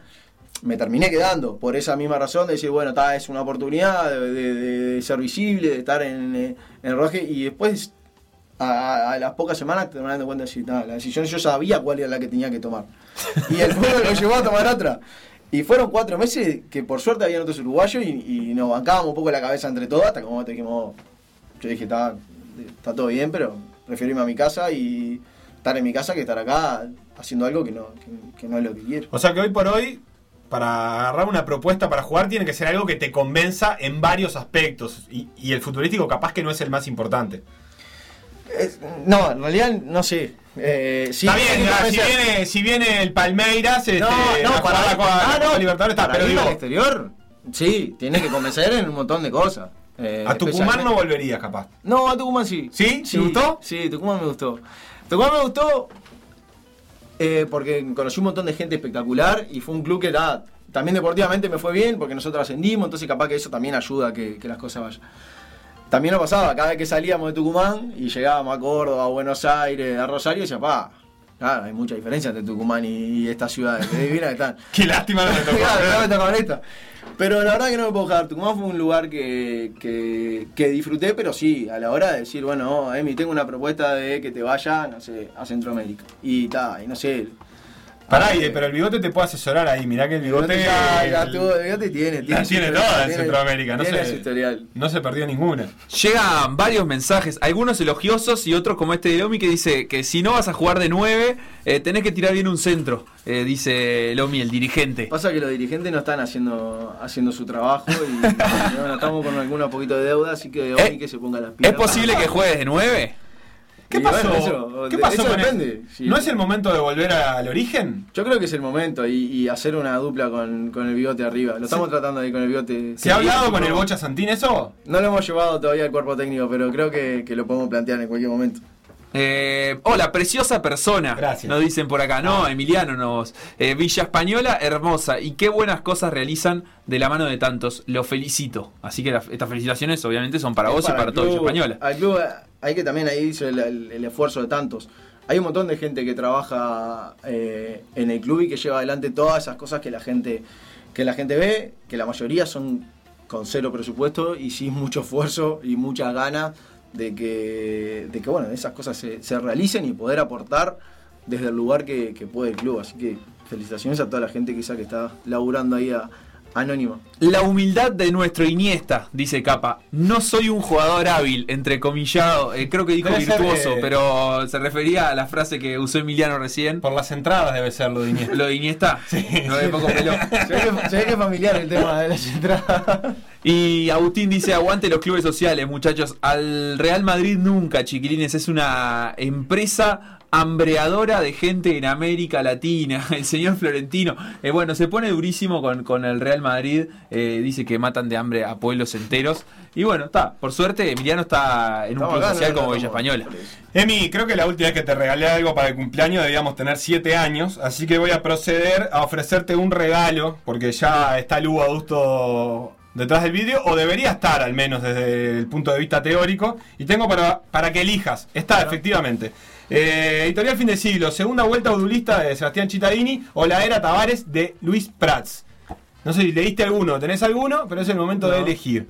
Me terminé quedando por esa misma razón de decir, bueno, ta, es una oportunidad de, de- de ser visible, de estar en, eh, en el roje. Y después, a, a las pocas semanas, te dando cuenta de decir, "Ta, la decisión yo sabía cuál era la que tenía que tomar. Y el fútbol lo llevó a tomar otra. Y fueron cuatro meses que por suerte habían otros uruguayos y, y nos bancábamos un poco la cabeza entre todos hasta como te dijimos, yo dije, está, está todo bien, pero prefiero irme a mi casa y estar en mi casa que estar acá haciendo algo que no, que, que no es lo que quiero. O sea que hoy por hoy, para agarrar una propuesta para jugar, tiene que ser algo que te convenza en varios aspectos. Y, y el futbolístico capaz que no es el más importante. Es- no, en realidad no sé. Eh, sí, está bien, si, viene, si viene el Palmeiras, este, No, no, para, la ah, no, Libertadores está, pero digo, al exterior, sí, tiene que convencer en un montón de cosas. Eh, a Tucumán no volverías capaz. No, a Tucumán sí. ¿Sí? ¿Te gustó? Sí, Tucumán me gustó. Tucumán me gustó Eh, porque conocí un montón de gente espectacular y fue un club que era, también deportivamente me fue bien porque nosotros ascendimos, entonces capaz que eso también ayuda a que, que las cosas vayan. También nos pasaba, cada vez que salíamos de Tucumán y llegábamos a Córdoba, a Buenos Aires, a Rosario, decía, pa, claro, hay mucha diferencia entre Tucumán y, y estas ciudades, que divinas que están. Qué lástima no me tocó. Claro, no me tocó con esta. Pero la verdad que no me puedo dejar. Tucumán fue un lugar que, que, que disfruté, pero sí, a la hora de decir, bueno, Emi, tengo una propuesta de que te vaya, no sé, a Centroamérica. Y ta, y no sé. Pará, y- pero el bigote te puede asesorar ahí. Mirá que el bigote. ya, ya el- tuvo- el bigote tiene, la tiene toda en tiene- Centroamérica. No tiene se, historial. no se perdió ninguna. Llegan varios mensajes, algunos elogiosos y otros como este de Lomi que dice que si no vas a jugar de 9, eh, tenés que tirar bien un centro, eh, dice Lomi, el dirigente. Pasa que los dirigentes no están haciendo haciendo su trabajo y bueno, estamos con alguna poquito de deuda, así que Eh, Omi que se ponga las pilas. ¿Es posible que juegues de 9? ¿Qué pasó? bueno, eso- ¿Qué pasó eso con depende. Sí. ¿No es el momento de volver al origen? Yo creo que es el momento y, y hacer una dupla con, con el bigote arriba. Lo estamos tratando ahí con el bigote. ¿Se ha hablado con el Bocha Santín eso? No lo hemos llevado todavía al cuerpo técnico, pero creo que, que lo podemos plantear en cualquier momento. Eh, hola, preciosa persona. Gracias. Nos dicen por acá. No, Emiliano nos. eh, Villa Española, hermosa. Y qué buenas cosas realizan de la mano de tantos. Lo felicito. Así que la- estas felicitaciones obviamente son para Es vos y para el todo Villa. Española. Al club hay que también ahí hizo el, esfuerzo de tantos. Hay un montón de gente que trabaja eh, en el club y que lleva adelante todas esas cosas que la gente que la gente ve, que la mayoría son con cero presupuesto y sin mucho esfuerzo y muchas ganas de que, de que bueno, esas cosas se, se realicen y poder aportar desde el lugar que, que puede el club. Así que felicitaciones a toda la gente quizá que está laburando ahí a, anónima. La humildad de nuestro Iniesta, dice Capa. No soy un jugador hábil, entrecomillado. Eh, creo que dijo Debe ser, virtuoso, eh, pero se refería a la frase que usó Emiliano recién. Por las entradas debe ser lo de Iniesta. Lo de Iniesta. No de poco pelo. Se ve, que, se ve que es familiar el tema de las entradas. Y Agustín dice, aguante los clubes sociales, muchachos. Al Real Madrid nunca, chiquilines. Es una empresa hambreadora de gente en América Latina. El señor Florentino. Eh, bueno, se pone durísimo con, con el Real Madrid. Eh, dice que matan de hambre a pueblos enteros. Y bueno, está. Por suerte, Emiliano está en un club social como Villa Española. Emi, creo que la última vez que te regalé algo para el cumpleaños debíamos tener 7 años, así que voy a proceder a ofrecerte un regalo, porque ya está Lugo Adusto detrás del vídeo, o debería estar al menos desde el punto de vista teórico, y tengo para, para que elijas. Está, efectivamente. Eh, editorial Fin de Siglo, segunda vuelta odulista de Sebastián Cittadini, o la era Tavares de Luis Prats. No sé si leíste alguno, tenés alguno, pero es el momento de elegir.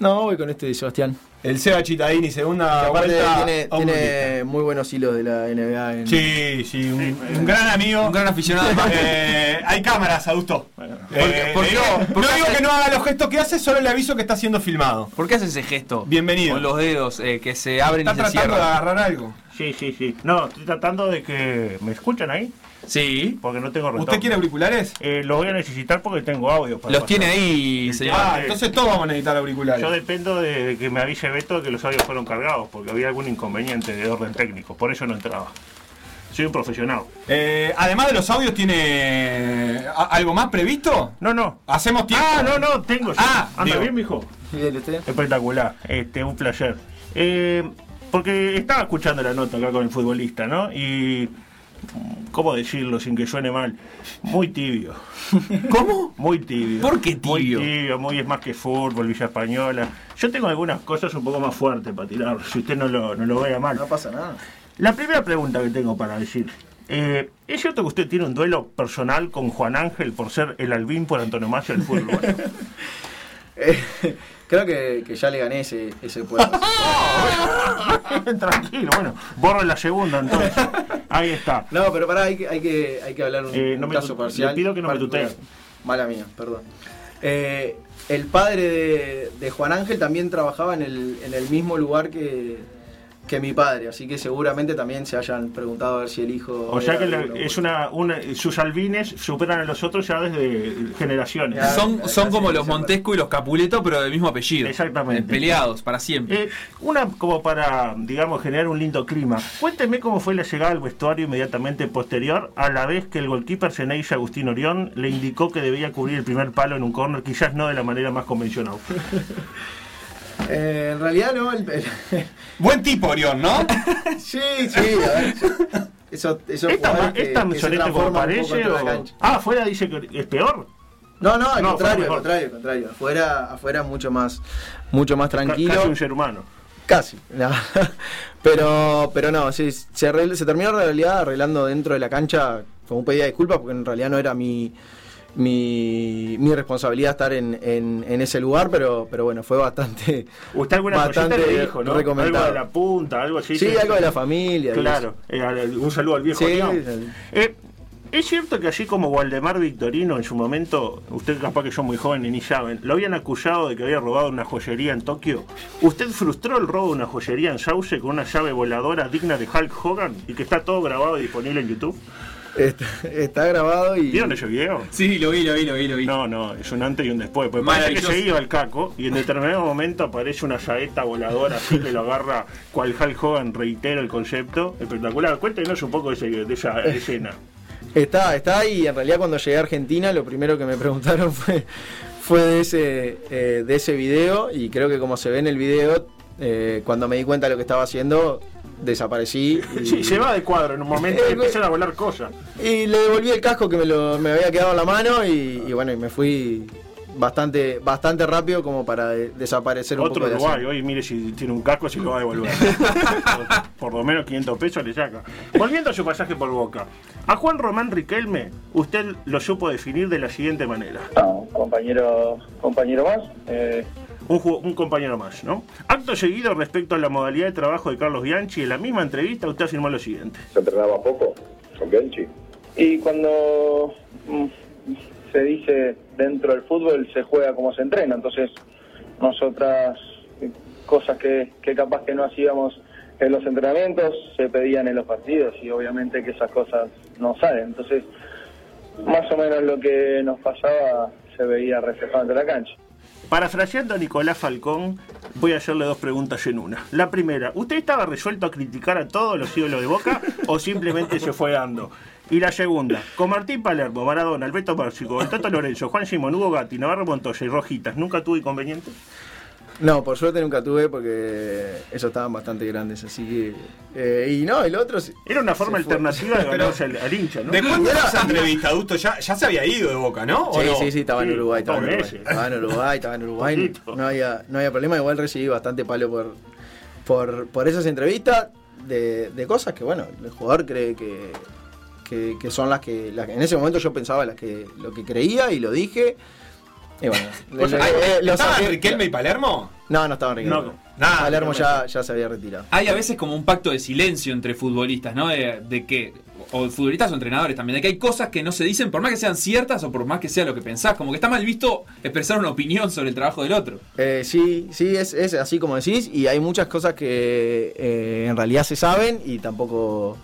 No, voy con este de Sebastián. El Seba Cittadini, segunda aparte vuelta tiene, muy buenos hilos de la NBA. En, Sí, sí, un, un gran amigo. Un gran aficionado. Eh, hay cámaras, Adusto. Eh, ¿por le qué? digo- ¿Por no digo hace- que no haga los gestos que hace, solo le aviso que está siendo filmado. ¿Por qué hace ese gesto? Bienvenido. Con los dedos eh, que se abren Está y se tratando de cierran. agarrar algo. Sí, sí, sí. No, estoy tratando de que. ¿Me escuchan ahí? Sí. Porque no tengo retorno. ¿Usted quiere auriculares? Eh, lo voy a necesitar porque tengo audio. Para Los pasar. tiene ahí, señor. Ah, entonces todos vamos a necesitar auriculares. Yo dependo de, de que me avise Beto de que los audios fueron cargados, porque había algún inconveniente de orden técnico. Por eso no entraba. Soy un profesional. Eh, además de los audios, ¿tiene algo más previsto? No, no. Hacemos tiempo. Ah, no, no, tengo. Ah, Anda digo. bien, mijo. Bien, ¿usted? Espectacular, este, un placer. Eh, porque estaba escuchando la nota acá con el futbolista, ¿no? Y. ¿Cómo decirlo sin que suene mal? Muy tibio. ¿Cómo? Muy tibio. ¿Por qué Muy tibio? tibio, muy es más que fútbol, Villa Española. Yo tengo algunas cosas un poco más fuertes para tirar, si usted no lo, no lo vea mal. No pasa nada. La primera pregunta que tengo para decir. eh, ¿Es cierto que usted tiene un duelo personal con Juan Ángel por ser el albín por antonomasia del fútbol? uruguayo? Eh, creo que, que ya le gané ese, ese puesto. Tranquilo, bueno, borro la segunda entonces. Ahí está. No, pero pará, hay que, hay que, hay que hablar un, Eh, no un me caso tu- parcial. le pido que no me tutee. Mala mía, perdón. Eh, el padre de, de Juan Ángel también trabajaba en el, en el mismo lugar que, que mi padre, así que seguramente también se hayan preguntado a ver si el hijo. O sea que la- es una, una- sus albines superan a los otros ya desde generaciones. Ya. Son, son como los Montesco y los Capuleto, pero del mismo apellido. Exactamente. Peleados para siempre. Eh, una como para, digamos, generar un lindo clima. Cuénteme cómo fue la llegada al vestuario inmediatamente posterior, a la vez que el goalkeeper Ceneice Agustín Orión le indicó que debía cubrir el primer palo en un córner, quizás no de la manera más convencional. Eh, en realidad no. el- el- Buen tipo, Orión, ¿no? sí, sí, a ver. Esos, esos ¿Es tan, jugadores ma- que- es tan que se como parece? o- cancha. Ah, afuera dice que es peor. No, no, al No, contrario, al contrario, al contrario. Afuera, afuera mucho más, mucho más tranquilo. Casi un ser humano. Casi. no. pero, pero no, sí, se, se terminó en realidad arreglando dentro de la cancha como un pedido de disculpas porque en realidad no era mi, mi, mi responsabilidad estar en, en, en ese lugar, pero, pero bueno, fue bastante. Usted alguna Bastante le dijo, ¿no? Algo de la punta, algo así. Sí, se- algo de la familia. Claro, eh, un saludo al viejo Sí, sí. Eh, es cierto que así como Waldemar Victorino en su momento, usted capaz que yo muy joven y ni saben, lo habían acusado de que había robado una joyería en Tokio. ¿Usted frustró el robo de una joyería en Sauce con una llave voladora digna de Hulk Hogan y que está todo grabado y disponible en YouTube? Está, está grabado y. ¿Vieron ese video? Sí, lo vi, lo vi, lo vi, lo vi. No, no, es un antes y un después. Porque parece que se iba el caco y en determinado momento aparece una saeta voladora así que lo agarra cual Hulk Hogan, reitero el concepto. Espectacular. Cuéntenos un poco de, ese- de esa escena. Está, está y en realidad cuando llegué a Argentina lo primero que me preguntaron fue, fue de, ese, eh, de ese video y creo que como se ve en el video, eh, cuando me di cuenta de lo que estaba haciendo, desaparecí. Y, Sí, se va de cuadro en un momento y empiezan a volar cosas. y le devolví el casco que me, lo, me había quedado en la mano y, y bueno, y me fui bastante bastante rápido como para de- desaparecer un Otro poco de la Uruguay, escena. hoy mire si tiene un casco, si lo va a devolver. por, por lo menos 500 pesos le saca. Volviendo a su pasaje por Boca. A Juan Román Riquelme, usted lo supo definir de la siguiente manera. No, compañero, compañero más. Eh, Un, un compañero más, ¿no? Acto seguido respecto a la modalidad de trabajo de Carlos Bianchi, en la misma entrevista usted afirmó lo siguiente. ¿Se entrenaba poco con Bianchi? y cuando mm, se dice dentro del fútbol se juega como se entrena, entonces nosotras eh, cosas que, que capaz que no hacíamos en los entrenamientos se pedían en los partidos y obviamente que esas cosas no salen, entonces más o menos lo que nos pasaba se veía reflejado ante la cancha. Parafraseando a Nicolás Falcón, voy a hacerle dos preguntas en una. La primera, ¿usted estaba resuelto a criticar a todos los ídolos de Boca o simplemente se fue dando? Y la segunda, con Martín Palermo, Maradona, Alberto Pérsico, el Lorenzo, Juan Simón, Hugo Gatti, Navarro Montoya y Rojitas, ¿nunca tuvo inconvenientes? No, por suerte nunca tuve porque esos estaban bastante grandes, así que... eh, y no, el otro... Era una forma fue. alternativa de ganarse al, al hincha, ¿no? ¿De cuándo era esa entrevista, adulto? ¿Ya, ya se había ido de Boca, ¿no? ¿O Sí, no? sí, sí, estaba en Uruguay, estaba en Uruguay. Estaba en Uruguay, estaba en Uruguay. No había, no había problema, igual recibí bastante palo por, por, por esas entrevistas de, de cosas que, bueno, el jugador cree que, que, que son las que, las que- En ese momento yo pensaba las que, lo que creía y lo dije. Y bueno, le- sea, le- Ay, eh, lo ¿Estaban saqué- Riquelme y Palermo? No, no estaban Riquelme. No, nada, Palermo ya, ya se había retirado. Hay a veces como un pacto de silencio entre futbolistas, ¿no? De, de que, o futbolistas o entrenadores también, de que hay cosas que no se dicen por más que sean ciertas o por más que sea lo que pensás. Como que está mal visto expresar una opinión sobre el trabajo del otro. Eh, sí, sí, es, es así como decís, y hay muchas cosas que eh, en realidad se saben y tampoco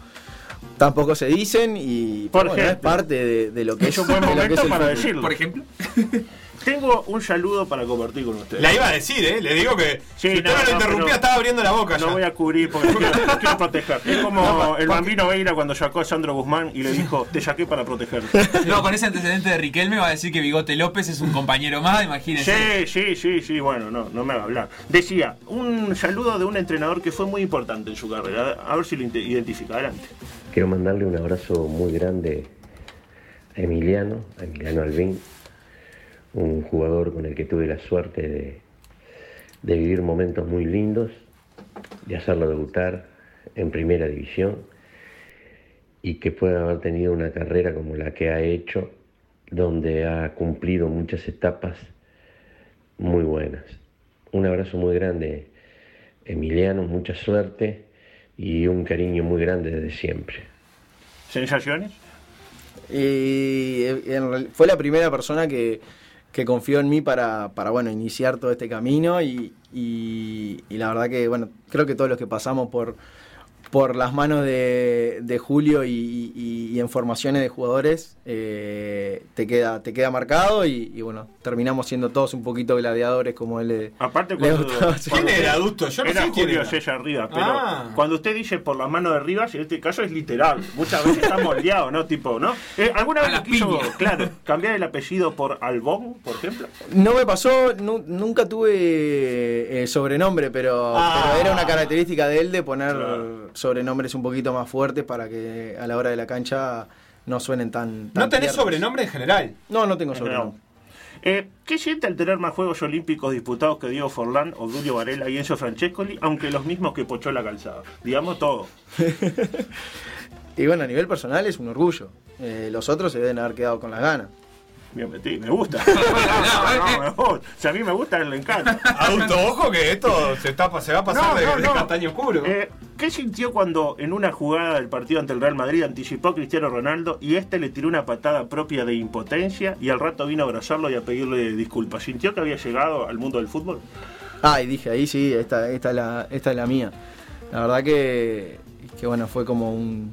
tampoco se dicen y Por es parte de, de lo que Es es, un buen de lo que momento es el para fútbol. decirlo. Por ejemplo. Tengo un saludo para compartir con ustedes. La iba a decir, ¿eh? Le digo que Sí, si usted no, no, lo no, interrumpía, estaba abriendo la boca No ya. voy a cubrir porque quiero, quiero proteger. Es como el bambino Veira cuando sacó a Sandro Guzmán y le dijo, te saqué para protegerte. No, con ese antecedente de Riquelme va a decir que Bigote López es un compañero más, imagínense. Sí, sí, sí, sí, bueno, no, no me haga hablar. Decía, un saludo de un entrenador que fue muy importante en su carrera. A ver si lo identifica. Adelante. Quiero mandarle un abrazo muy grande a Emiliano, a Emiliano Albín, un jugador con el que tuve la suerte de, de vivir momentos muy lindos, de hacerlo debutar en primera división y que pueda haber tenido una carrera como la que ha hecho, donde ha cumplido muchas etapas muy buenas. Un abrazo muy grande, Emiliano, mucha suerte y un cariño muy grande desde siempre. ¿Sensaciones? Y en real- fue la primera persona que, que confió en mí para, para bueno, iniciar todo este camino y, y- y la verdad que bueno, creo que todos los que pasamos por, por las manos de, de Julio y, y- y en formaciones de jugadores eh, te, queda, te queda marcado y, y, bueno, terminamos siendo todos un poquito gladiadores como él le, Aparte le cuando, gustaba. ¿Quién era, adulto? Yo no era sé quién Julio era. César Rivas, pero Ah. cuando usted dice por las manos de Rivas, en este caso es literal. Muchas veces está moldeado, ¿no? Tipo, ¿no? Eh, ¿Alguna vez la quiso, claro, cambiar el apellido por Albón, por ejemplo? No me pasó, nu- nunca tuve eh, sobrenombre, pero, Ah. pero era una característica de él de poner Claro. Sobrenombres un poquito más fuertes para que a la hora de la cancha no suenen tan. tan No tenés tiernos. sobrenombre en general. No, no tengo En sobrenombre. Eh, ¿Qué siente al tener más Juegos Olímpicos disputados que Diego Forlán, Obdulio Varela y Enzo Francescoli, aunque los mismos que Pochó la calzada? Digamos todo. Y bueno, a nivel personal es un orgullo. Eh, los otros se deben haber quedado con las ganas. Bien metí, me gusta. No, no, me gusta. Si a mí me gusta, le encanta. Auto, ojo que esto se, está, se va a pasar No, de, no, de no. castaño oscuro. Eh, ¿Qué sintió cuando en una jugada del partido ante el Real Madrid anticipó a Cristiano Ronaldo y este le tiró una patada propia de impotencia y al rato vino a abrazarlo y a pedirle disculpas? ¿Sintió que había llegado al mundo del fútbol? Ah, y dije ahí sí, esta, esta, es, la, esta es la mía. La verdad que, que bueno, fue como un,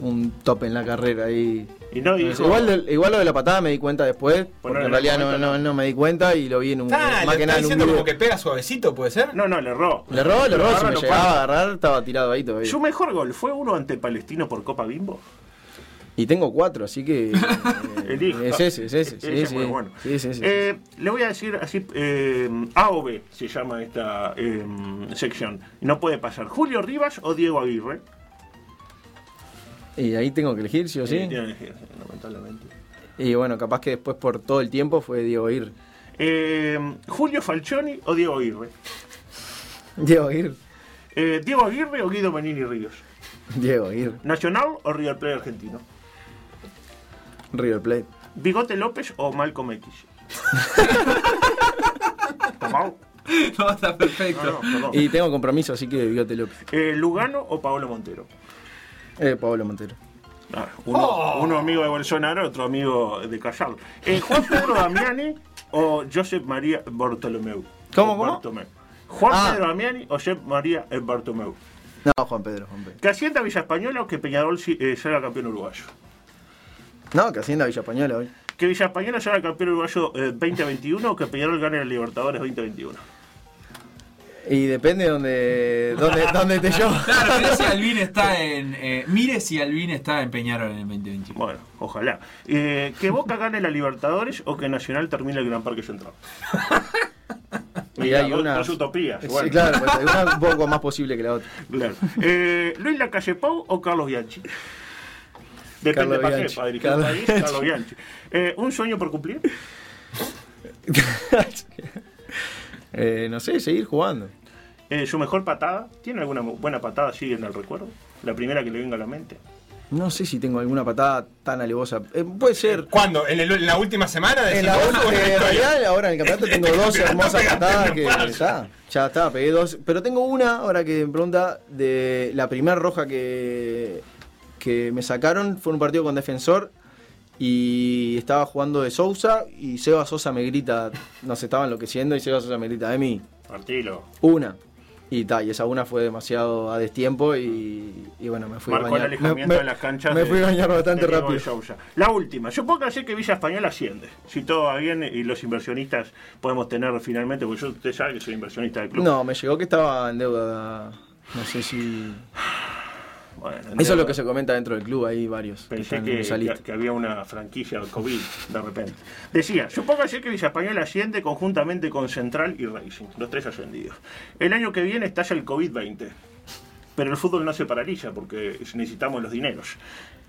un tope en la carrera ahí. Y no igual, lo de la patada me di cuenta después, porque en realidad no, momento no, no me di cuenta y lo vi en un, Ah, más le que está nada en un diciendo video. como que pega suavecito, ¿puede ser? No, no, le erró. Le erró, le erró, si me lo llegaba a agarrar estaba tirado ahí todavía. ¿Su mejor gol fue uno ante Palestino por Copa Bimbo? Y tengo cuatro, así que. eh, Elijo. es ese, es ese. Sí, Ese sí. fue bueno. Sí, sí, sí, sí. Eh, le voy a decir así, eh, A o B se llama esta eh, sección. No puede pasar. ¿Julio Rivas o Diego Aguirre? Y ahí tengo que elegir, sí o sí. Tiene que elegir, lamentablemente. Y bueno, capaz que después por todo el tiempo fue Diego Ir. Eh, ¿Julio Falcioni o Diego Aguirre? Diego Ir. Eh, ¿Diego Aguirre o Guido Manini Ríos? Diego Ir. ¿Nacional o River Plate argentino? River Plate. ¿Bigote López o Malcolm X? ¿Está mal? No, está perfecto. No, no, perdón. Y tengo compromiso, así que Bigote López. Eh, ¿Lugano o Paolo Montero? Eh, Pablo Montero. Ah, uno, Oh. uno amigo de Bolsonaro, otro amigo de Casal. Eh, ¿Juan Pedro Damiani o Josep María Bartolomeu? ¿Cómo, cómo? Bartomeu. ¿Juan Ah. Pedro Damiani o Josep María eh, Bartomeu? No, Juan Pedro, Juan Pedro. ¿Que Hacienda Villa Española o que Peñarol eh, sea campeón uruguayo? No, que Hacienda Villa Española hoy. ¿Que Villa Española sea campeón uruguayo eh, 2021 o que Peñarol gane la Libertadores 2021? Y depende de donde, donde, donde esté yo. Claro, mire si Alvin está en. eh, mire si Alvin está en Peñarol en el 2021. Bueno, ojalá. Eh, ¿Que Boca gane la Libertadores o que Nacional termine el Gran Parque Central? Y hay una. dos utopías, Sí, bueno. claro, pues hay una un poco más posible que la otra. Claro. Eh, ¿Luis Lacalle Pou o Carlos Bianchi? Depende Carlos para qué, Bianchi. para dirigir Carlos el país, Bianchi. Carlos Bianchi. Eh, ¿Un sueño por cumplir? Eh, no sé, seguir jugando. Eh, ¿Su mejor patada? ¿Tiene alguna buena patada así en el recuerdo? La primera que le venga a la mente. No sé si tengo alguna patada tan alevosa. Eh, puede ser. ¿Cuándo? ¿En, el- en la última semana? En, la, última- en la en historia? realidad, ahora en el campeonato tengo dos hermosas patadas que está, ya está, pegué dos. Pero tengo una, ahora que me pregunta, de la primera roja que, que me sacaron, fue un partido con Defensor y estaba jugando de Sousa y Seba Sosa me grita, nos estaba enloqueciendo y Seba Sosa me grita, Emi, Partilo. una. Y ta, y esa una fue demasiado a destiempo y, y bueno, me fui a Marcó el bañar. alejamiento Me- de las canchas. Me de- fui a bañar bastante rápido. La última. Yo puedo hacer que Villa Española asciende. Si todo va bien y los inversionistas podemos tener finalmente, porque yo usted sabe que soy inversionista del club. No, me llegó que estaba en deuda. No sé si. Bueno, Eso es lo que se comenta dentro del club, hay varios. Pensé que, había una franquicia COVID de repente. Decía, supóngase que Villa Española asciende conjuntamente con Central y Racing, los tres ascendidos. El año que viene estalla el COVID-20. Pero el fútbol no se paraliza porque necesitamos los dineros.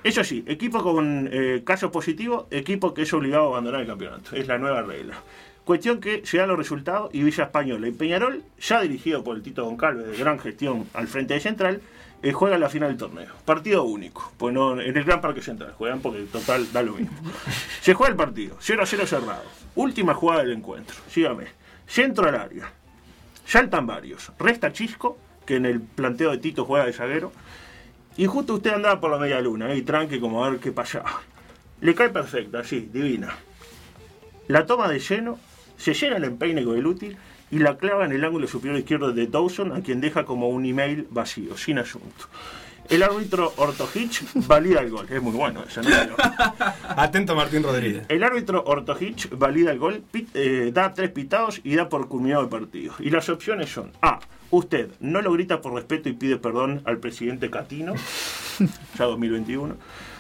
Eso sí, equipo con eh, caso positivo, equipo que es obligado a abandonar el campeonato. Es la nueva regla. Cuestión que se dan los resultados y Villa Española y Peñarol, ya dirigido por el Tito Goncalves de gran gestión al frente de Central, eh, juegan la final del torneo. Partido único. Pues no, en el Gran Parque Central juegan porque total da lo mismo. Se juega el partido, 0 a 0 cerrado. Última jugada del encuentro. Sígame. Centro al área. Saltan varios. Resta Chisco, que en el planteo de Tito juega de zaguero. Y justo usted andaba por la media luna, y tranque como a ver qué pasaba. Le cae perfecta, así, divina. La toma de lleno, se llena el empeine con el útil y la clava en el ángulo superior izquierdo de Dawson, a quien deja como un email vacío, sin asunto. El árbitro Ortohich valida el gol. Es muy bueno eso, ¿no? Atento Martín Rodríguez. El árbitro Ortohich valida el gol, pit- eh, da tres pitados y da por culminado el partido. Y las opciones son: A. Usted no lo grita por respeto y pide perdón al presidente Catino, ya 2021.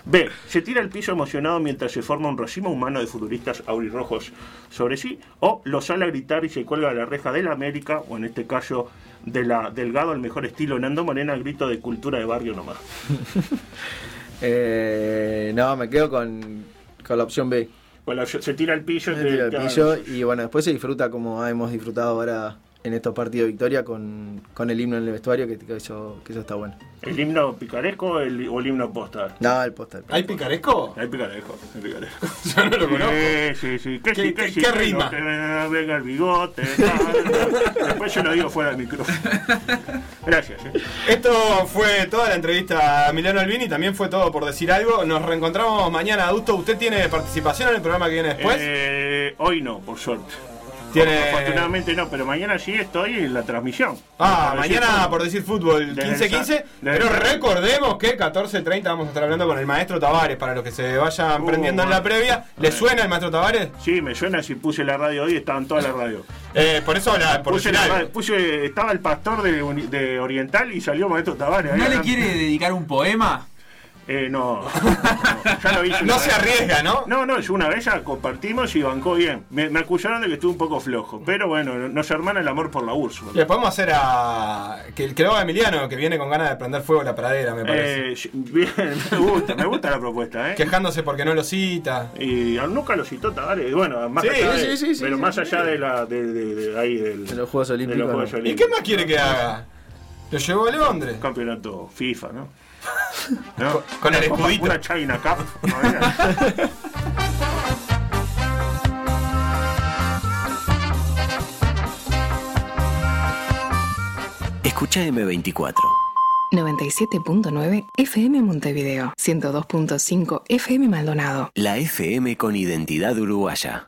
B. Se tira al piso emocionado mientras se forma un racimo humano de futbolistas aurirrojos sobre sí. O lo sale a gritar y se cuelga de la reja de la América, o en este caso de la Delgado al mejor estilo Nando Morena, grito de cultura de barrio nomás. Eh, no, me quedo con, con la opción B. Se tira al pillo, Se te- tira al pillo y bueno, después se disfruta como hemos disfrutado ahora en estos partidos de victoria con, con el himno en el vestuario, que, que eso, que eso está bueno. ¿El himno picaresco el- o el himno posta? No, el póster. ¿Hay picaresco? Hay picaresco, hay picaresco. Yo no lo conozco. Sí, sí, sí. Que ¿Qué- qué- rima? no, venga el bigote. tal. Después yo lo digo fuera del micrófono. Gracias. eh. Esto fue toda la entrevista a Emiliano Albini, también fue todo por decir algo. Nos reencontramos mañana, adulto. ¿Usted tiene participación en el programa que viene después? Eh, hoy no, por suerte. Tiene- Afortunadamente no, pero mañana sí estoy en la transmisión. Ah, mañana por decir fútbol Desde 15-15, esa- pero recordemos que 14-30 vamos a estar hablando con el maestro Tavares, para los que se vayan Uh, prendiendo en la previa. ¿Le suena el maestro Tavares? Sí, me suena si puse la radio hoy, estaba en toda la radio. Eh, por eso, la, por Puse la radio- puse- estaba el pastor de, de Oriental y salió Maestro Tavares. Ahí ¿No le quiere dedicar un poema? Eh, no, no, ya lo hice. No se vez. arriesga, ¿no? No, no, yo una vez ya compartimos y bancó bien. Me, me acusaron de que estuve un poco flojo, pero bueno, nos hermana el amor por la Úrsula. Le podemos hacer a. Que, que lo haga Emiliano, que viene con ganas de prender fuego la pradera, me parece. Eh, bien, me gusta, me gusta la propuesta, ¿eh? Quejándose porque no lo cita. Y nunca lo citó Tavares, bueno, más Sí, allá de, sí, sí, sí, pero sí, más sí. allá de la de, de- de ahí del, De los Juegos de Olímpicos. los Juegos no. ¿Y qué más quiere que haga? Lo llevó a Londres. Campeonato FIFA, ¿no? ¿No? Con- con el escudito. Una China Cup. Escucha M24. 97.9 FM Montevideo, 102.5 FM Maldonado. La FM con identidad uruguaya.